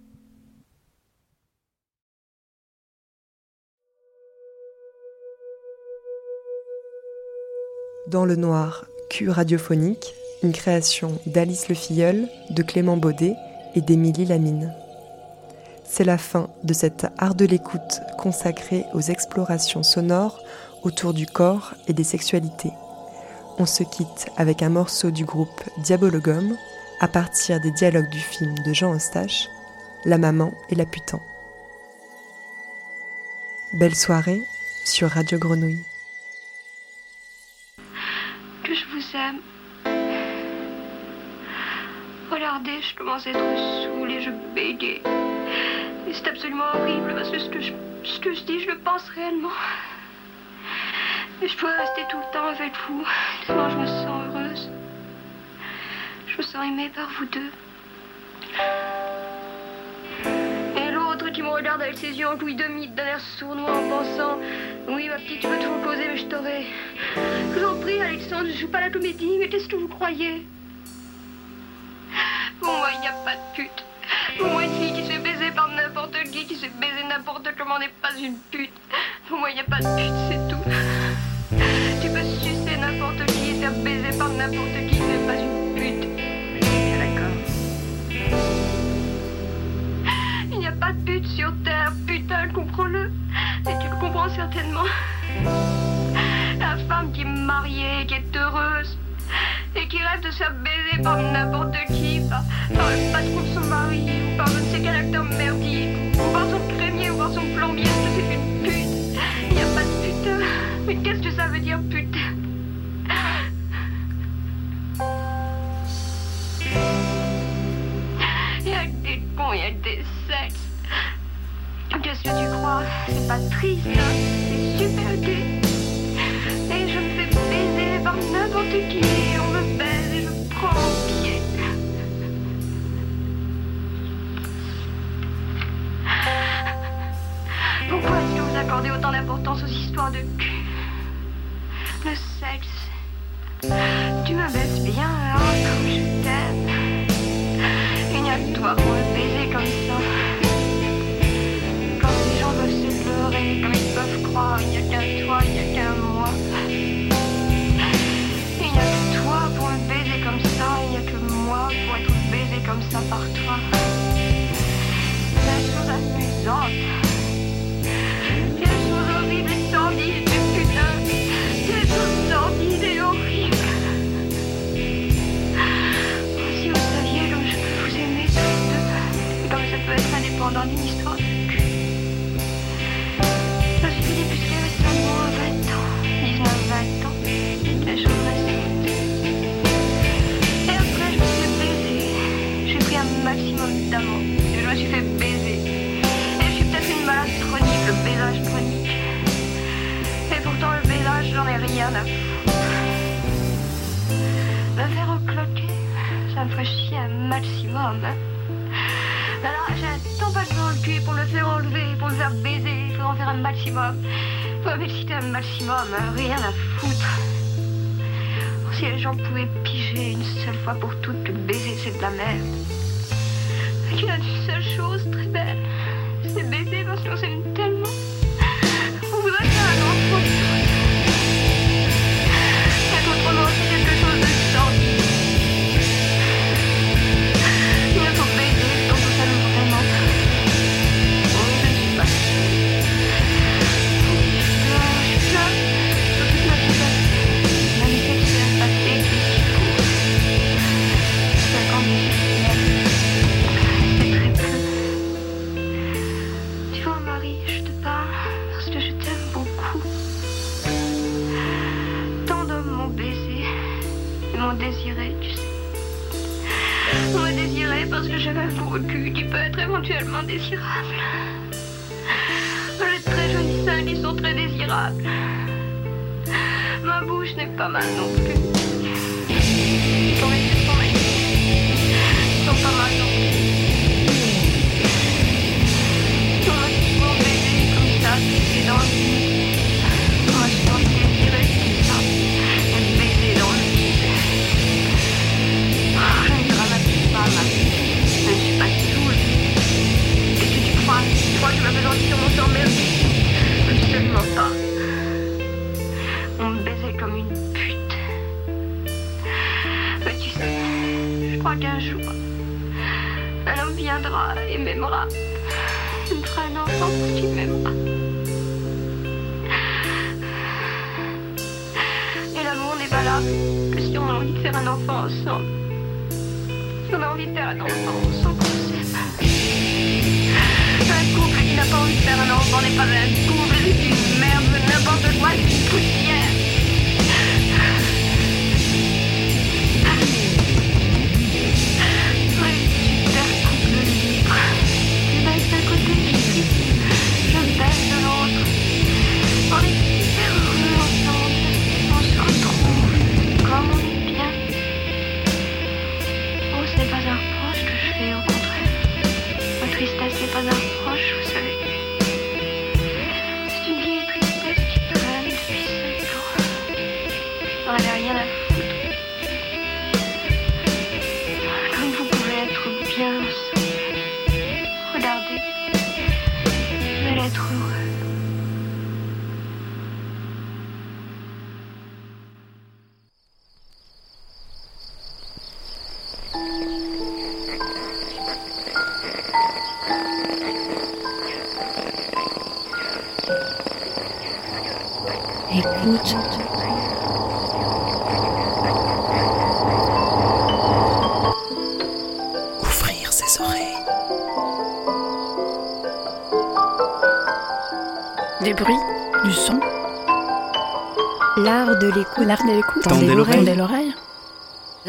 Dans le noir, Q radiophonique, une création d'Alice Le Filleul, de Clément Baudet et d'Émilie Lamine. C'est la fin de cet art de l'écoute consacré aux explorations sonores autour du corps et des sexualités. On se quitte avec un morceau du groupe Diabologum à partir des dialogues du film de Jean Eustache, La maman et la putain. Belle soirée sur Radio Grenouille. que je vous aime. Regardez, je commence à être saoule et je bégaye. C'est absolument horrible parce que ce que, je, je dis, je le pense réellement. Et je pourrais rester tout le temps avec vous, tellement je me sens heureuse. Je me sens aimée par vous deux. Et l'autre qui me regarde avec ses yeux en demi d'un air sournois en pensant Oui, ma petite, tu peux toujours causer, mais je t'aurai. Je vous en prie, Alexandre, je joue pas la comédie, mais qu'est-ce que vous croyez? Pour moi, il n'y a pas de pute. Pour moi, une n'importe comment n'est pas une pute. Pour moi, n'y a pas de pute, c'est tout. Tu peux sucer n'importe qui et faire baiser par n'importe qui, c'est pas une pute. Bien d'accord. Il n'y a pas de pute sur Terre, putain, comprends-le. Et tu le comprends certainement. La femme qui est mariée, qui est heureuse, et qui rêve de se faire baiser par n'importe qui, par, par le patron de son mari, ou par je ne sais quel acteur ou par son crémier, par son plombier, c'est une pute n'y a pas de pute. Mais qu'est-ce que ça veut dire, pute? Il y a que des cons, il y a que des sexes. Qu'est-ce que tu crois? C'est pas triste, hein? C'est super gai. Et je me fais baiser par n'importe qui. Pourquoi est-ce que vous accordez autant d'importance aux histoires de cul Le sexe? Tu me baisses bien, hein, comme je t'aime. Il n'y a que toi pour me baiser comme ça. Quand les gens peuvent se pleurer, comme ils peuvent croire, il n'y a qu'un toi, il n'y a qu'un moi. Il n'y a que toi pour me baiser comme ça, il n'y a que moi pour être baisé comme ça par toi. La chose amusante. Être indépendant d'une histoire de cul. Suis débuté récemment à 20 ans, 19-20 ans, la chose récente. Et après, je me suis fait baiser. J'ai pris un maximum d'amour. Et je me suis fait baiser. Et je suis peut-être une malade chronique, le baisage chronique. Et pourtant, le baisage, j'en ai rien à foutre. Me faire recloquer, ça me ferait chier un maximum. Alors, j'ai un pas devant le cul pour le faire enlever, pour le faire baiser. Faut en faire un maximum. Faut m'exciter un maximum, hein, rien à foutre. Oh, Si les gens pouvaient piger une seule fois pour toutes que baiser c'est de la merde. Qu'il y a une seule chose très belle, c'est baiser parce qu'on s'aime tellement. On voudrait faire un enfant